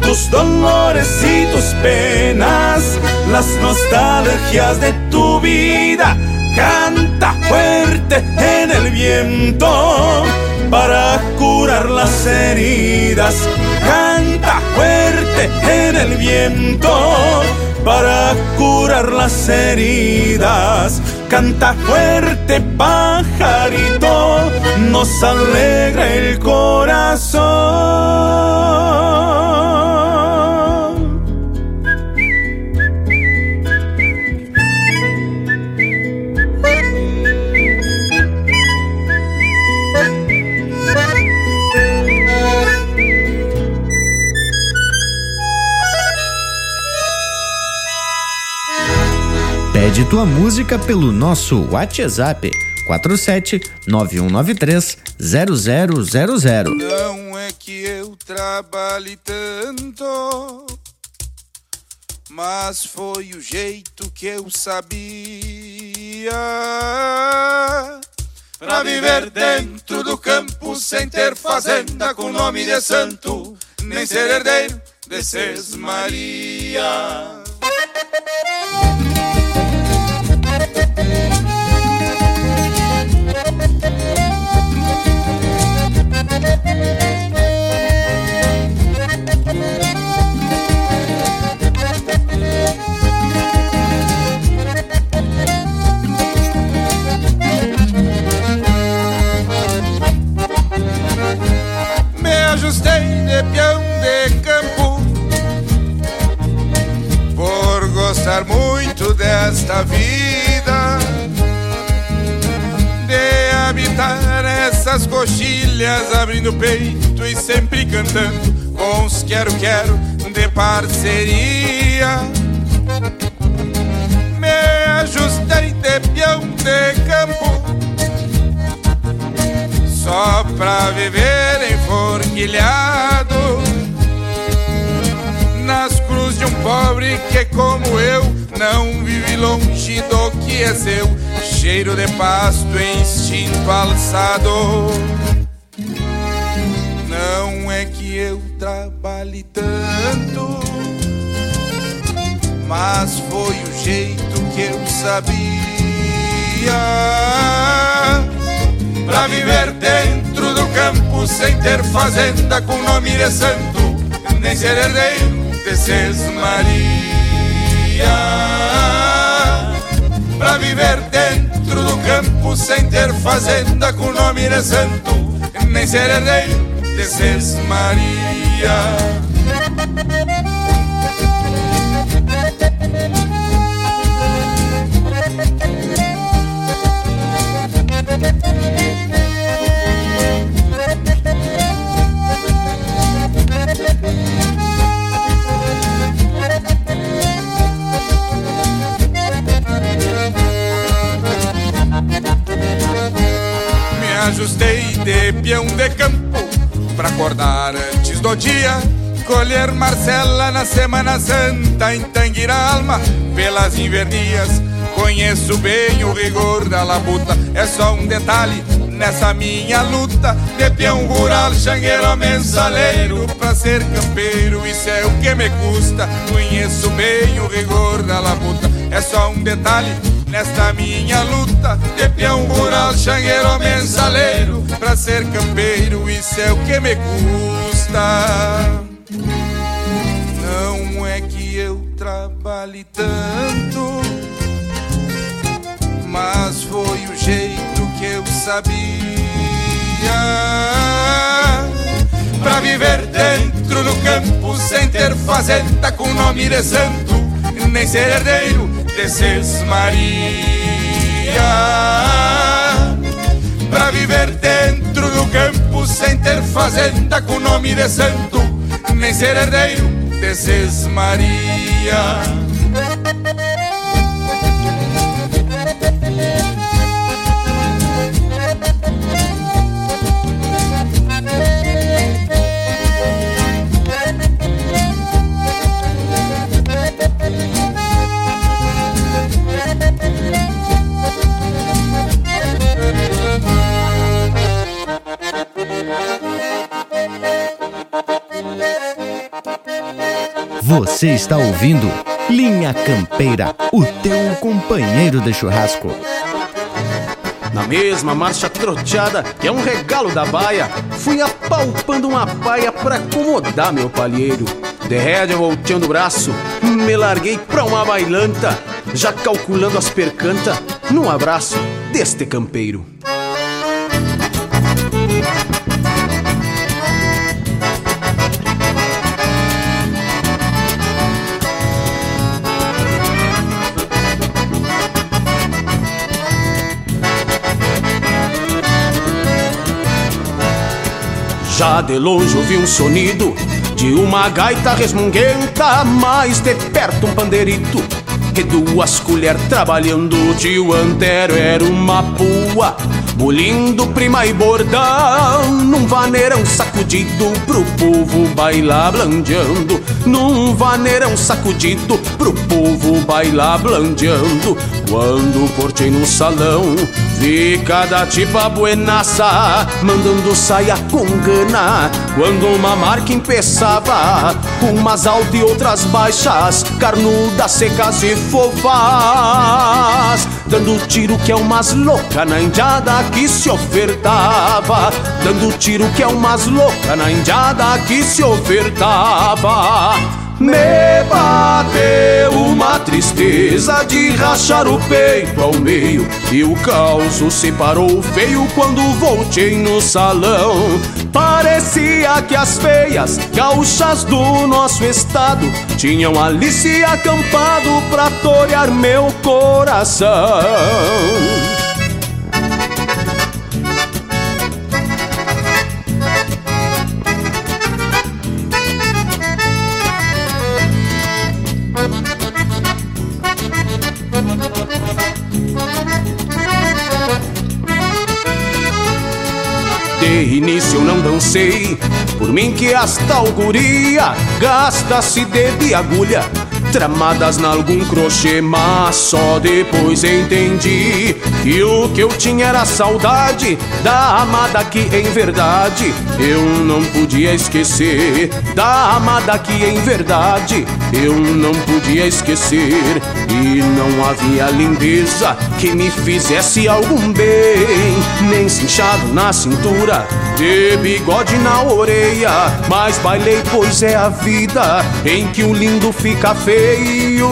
Speaker 12: Tus dolores y tus penas, las nostalgias de tu vida Canta fuerte viento para curar las heridas. Canta fuerte en el viento para curar las heridas. Canta fuerte pajarito, nos alegra el corazón.
Speaker 2: Tua música pelo nosso WhatsApp 47 9193 0000.
Speaker 24: Não é que eu trabalhe tanto, mas foi o jeito que eu sabia para viver dentro do campo sem ter fazenda com nome de santo, nem ser herdeiro de Maria. De peão de campo por gostar muito desta vida de habitar essas coxilhas abrindo peito e sempre cantando com os quero-quero de parceria. Me ajustei de peão de campo só pra viver enforquilhado nas cruz de um pobre que como eu não vive longe do que é seu, cheiro de pasto e instinto alçado. Não é que eu trabalhe tanto, mas foi o jeito que eu sabia pra viver dentro do campo sem ter fazenda com nome de santo, nem ser herdeiro desses Maria. Pra viver dentro do campo sem ter fazenda com nome de santo Nem ser herdeiro desses Maria ajustei de peão de campo Pra acordar antes do dia Colher Marcela na Semana Santa Em Tanguira Alma, pelas invernias Conheço bem o rigor da labuta É só um detalhe nessa minha luta. De peão rural, xangueiro, mensaleiro Pra ser campeiro, isso é o que me custa. Conheço bem o rigor da labuta É só um detalhe Nesta minha luta de peão rural, xangueiro, mensaleiro Pra ser campeiro, isso é o que me custa. Não é que eu trabalhe tanto Mas foi o jeito que eu sabia. Pra viver dentro do campo sem ter fazenda com nome de santo Nem ser herdeiro desses Maria Pra viver dentro do campo sem ter fazenda com nome de santo Nem ser herdeiro desses Maria
Speaker 2: Você está ouvindo Linha Campeira, o teu companheiro de churrasco.
Speaker 25: Na mesma marcha troteada, que é um regalo da baia, fui apalpando uma paia pra acomodar meu palheiro. De rédea volteando o braço, me larguei pra uma bailanta, já calculando as percanta, num abraço deste campeiro. Já de longe ouvi um sonido de uma gaita resmunguenta, mais de perto um pandeirito e duas colheres trabalhando. O tio Antero era uma pua, bolindo prima e bordão, num vaneirão sacudido pro povo bailar blandeando. Num vaneirão sacudido pro povo bailar blandeando. Quando cortei no salão, vi cada tipa buenaça mandando saia com gana. Quando uma marca empeçava, umas altas e outras baixas, carnudas, secas e fofas. Dando tiro que é umas louca na indiada que se ofertava. Dando tiro que é umas louca na indiada que se ofertava. Me bateu uma tristeza de rachar o peito ao meio E o caos separou feio quando voltei no salão Parecia que as feias gaúchas do nosso estado Tinham ali se acampado pra torear meu coração início eu não dancei. Por mim que esta auguria gasta-se dedo e agulha tramadas nalgum crochê, mas só depois entendi que o que eu tinha era saudade da amada que em verdade eu não podia esquecer, da amada que em verdade eu não podia esquecer, e não havia lindeza que me fizesse algum bem, nem cinchado na cintura, de bigode na orelha, mas bailei pois é a vida em que o lindo fica feio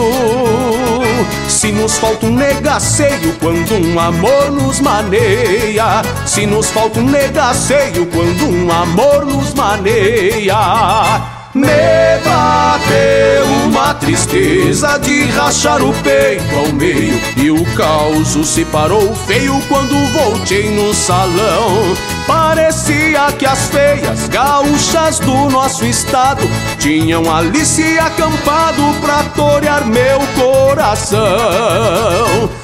Speaker 25: se nos falta um negaceio quando um amor nos maneia. Se nos falta um negaceio quando um amor nos maneia. Me bateu uma tristeza de rachar o peito ao meio E o caos se parou feio quando voltei no salão. Parecia que as feias gaúchas do nosso estado Tinham ali se acampado pra torear meu coração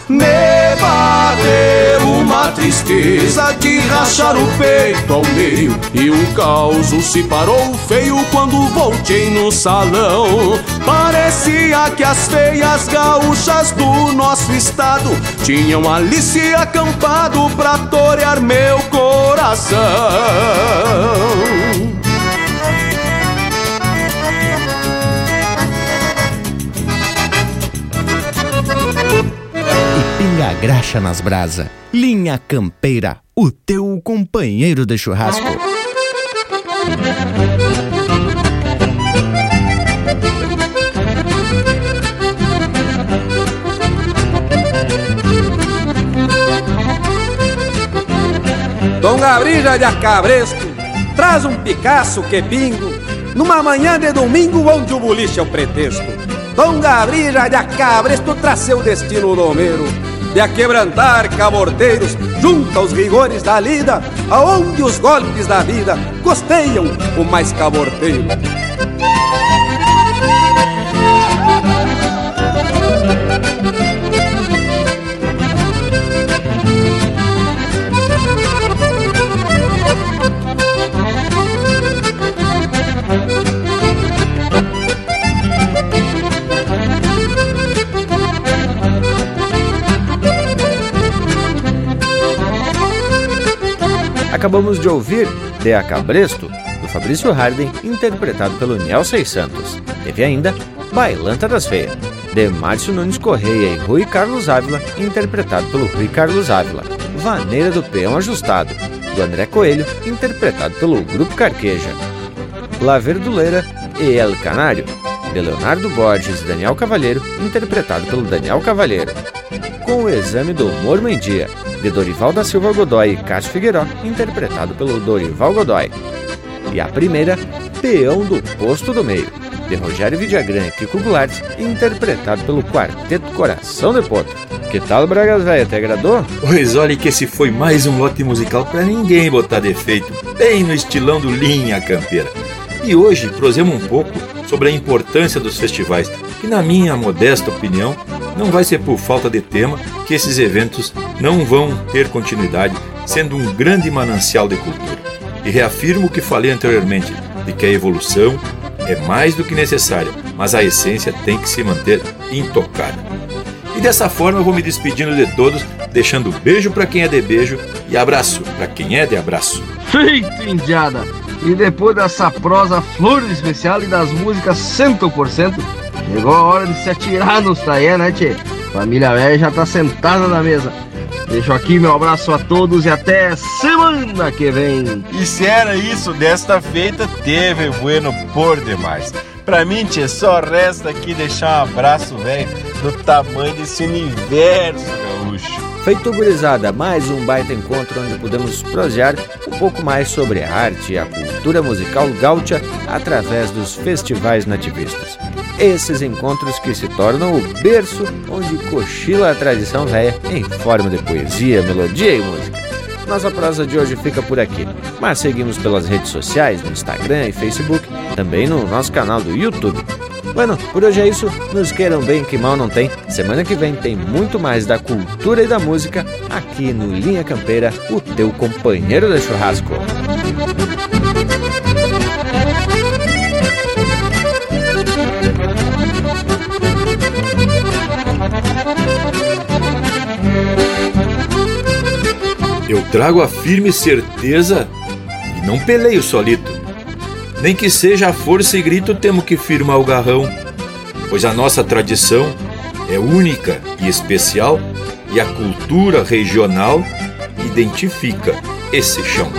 Speaker 25: Me bateu uma tristeza de rachar o peito ao meio E o caos se parou feio quando voltei no salão. Parecia que as feias gaúchas do nosso estado tinham ali se acampado pra torear meu coração.
Speaker 2: Pinga graxa nas brasa. Linha Campeira, o teu companheiro de churrasco.
Speaker 23: Dom Gabriel de Acabresto traz um Picasso que pingo numa manhã de domingo onde o boliche é o pretexto. Dom Gabriel de Acabresto traz seu destino domeiro de aquebrantar caborteiros junto aos rigores da lida, aonde os golpes da vida costeiam o mais caborteiro.
Speaker 5: Acabamos de ouvir De Acabresto, do Fabrício Harden, interpretado pelo Nelson Santos. Teve ainda Bailanta das Feias, de Márcio Nunes Correia e Rui Carlos Ávila, interpretado pelo Rui Carlos Ávila. Vaneira do Peão Ajustado, do André Coelho, interpretado pelo Grupo Carqueja. La Verduleira e El Canário, de Leonardo Borges e Daniel Cavalheiro, interpretado pelo Daniel Cavalheiro. Com o exame do Mormandia, de Dorival da Silva Godoy e Cássio Figueiró, interpretado pelo Dorival Godoy. E a primeira, Peão do Posto do Meio, de Rogério Vidagrã e Kiko Goulart, interpretado pelo Quarteto Coração de Potro. Que tal, Bragas Velha, te agradou?
Speaker 1: Pois olha que esse foi mais um lote musical para ninguém botar defeito, bem no estilão do Linha Campeira. E hoje prosemos um pouco sobre a importância dos festivais, que na minha modesta opinião não vai ser por falta de tema que esses eventos não vão ter continuidade, sendo um grande manancial de cultura. E reafirmo o que falei anteriormente, de que a evolução é mais do que necessária, mas a essência tem que se manter intocada. E dessa forma eu vou me despedindo de todos, deixando beijo para quem é de beijo e abraço para quem é de abraço.
Speaker 4: Feito, indiada! E depois dessa prosa flor especial e das músicas 100%, chegou a hora de se atirar nos taé, né, tchê? Família velha já tá sentada na mesa. Deixo aqui meu abraço a todos e até semana que vem.
Speaker 3: E se era isso desta feita, teve bueno por demais. Pra mim, tchê, só resta aqui deixar um abraço, velho, do tamanho desse universo gaúcho.
Speaker 5: Feito gurizada, mais um baita encontro onde podemos prosear um pouco mais sobre a arte e a cultura musical gaúcha através dos festivais nativistas. Esses encontros que se tornam o berço onde cochila a tradição velha em forma de poesia, melodia e música. Nossa prosa de hoje fica por aqui, mas seguimos pelas redes sociais, no Instagram e Facebook, também no nosso canal do YouTube. Bueno, por hoje é isso. Nos queiram bem que mal não tem. Semana que vem tem muito mais da cultura e da música aqui no Linha Campeira, o teu companheiro de churrasco.
Speaker 1: Trago a firme certeza e não peleio solito. Nem que seja a força e grito, temos que firmar o garrão, pois a nossa tradição é única e especial e a cultura regional identifica esse chão.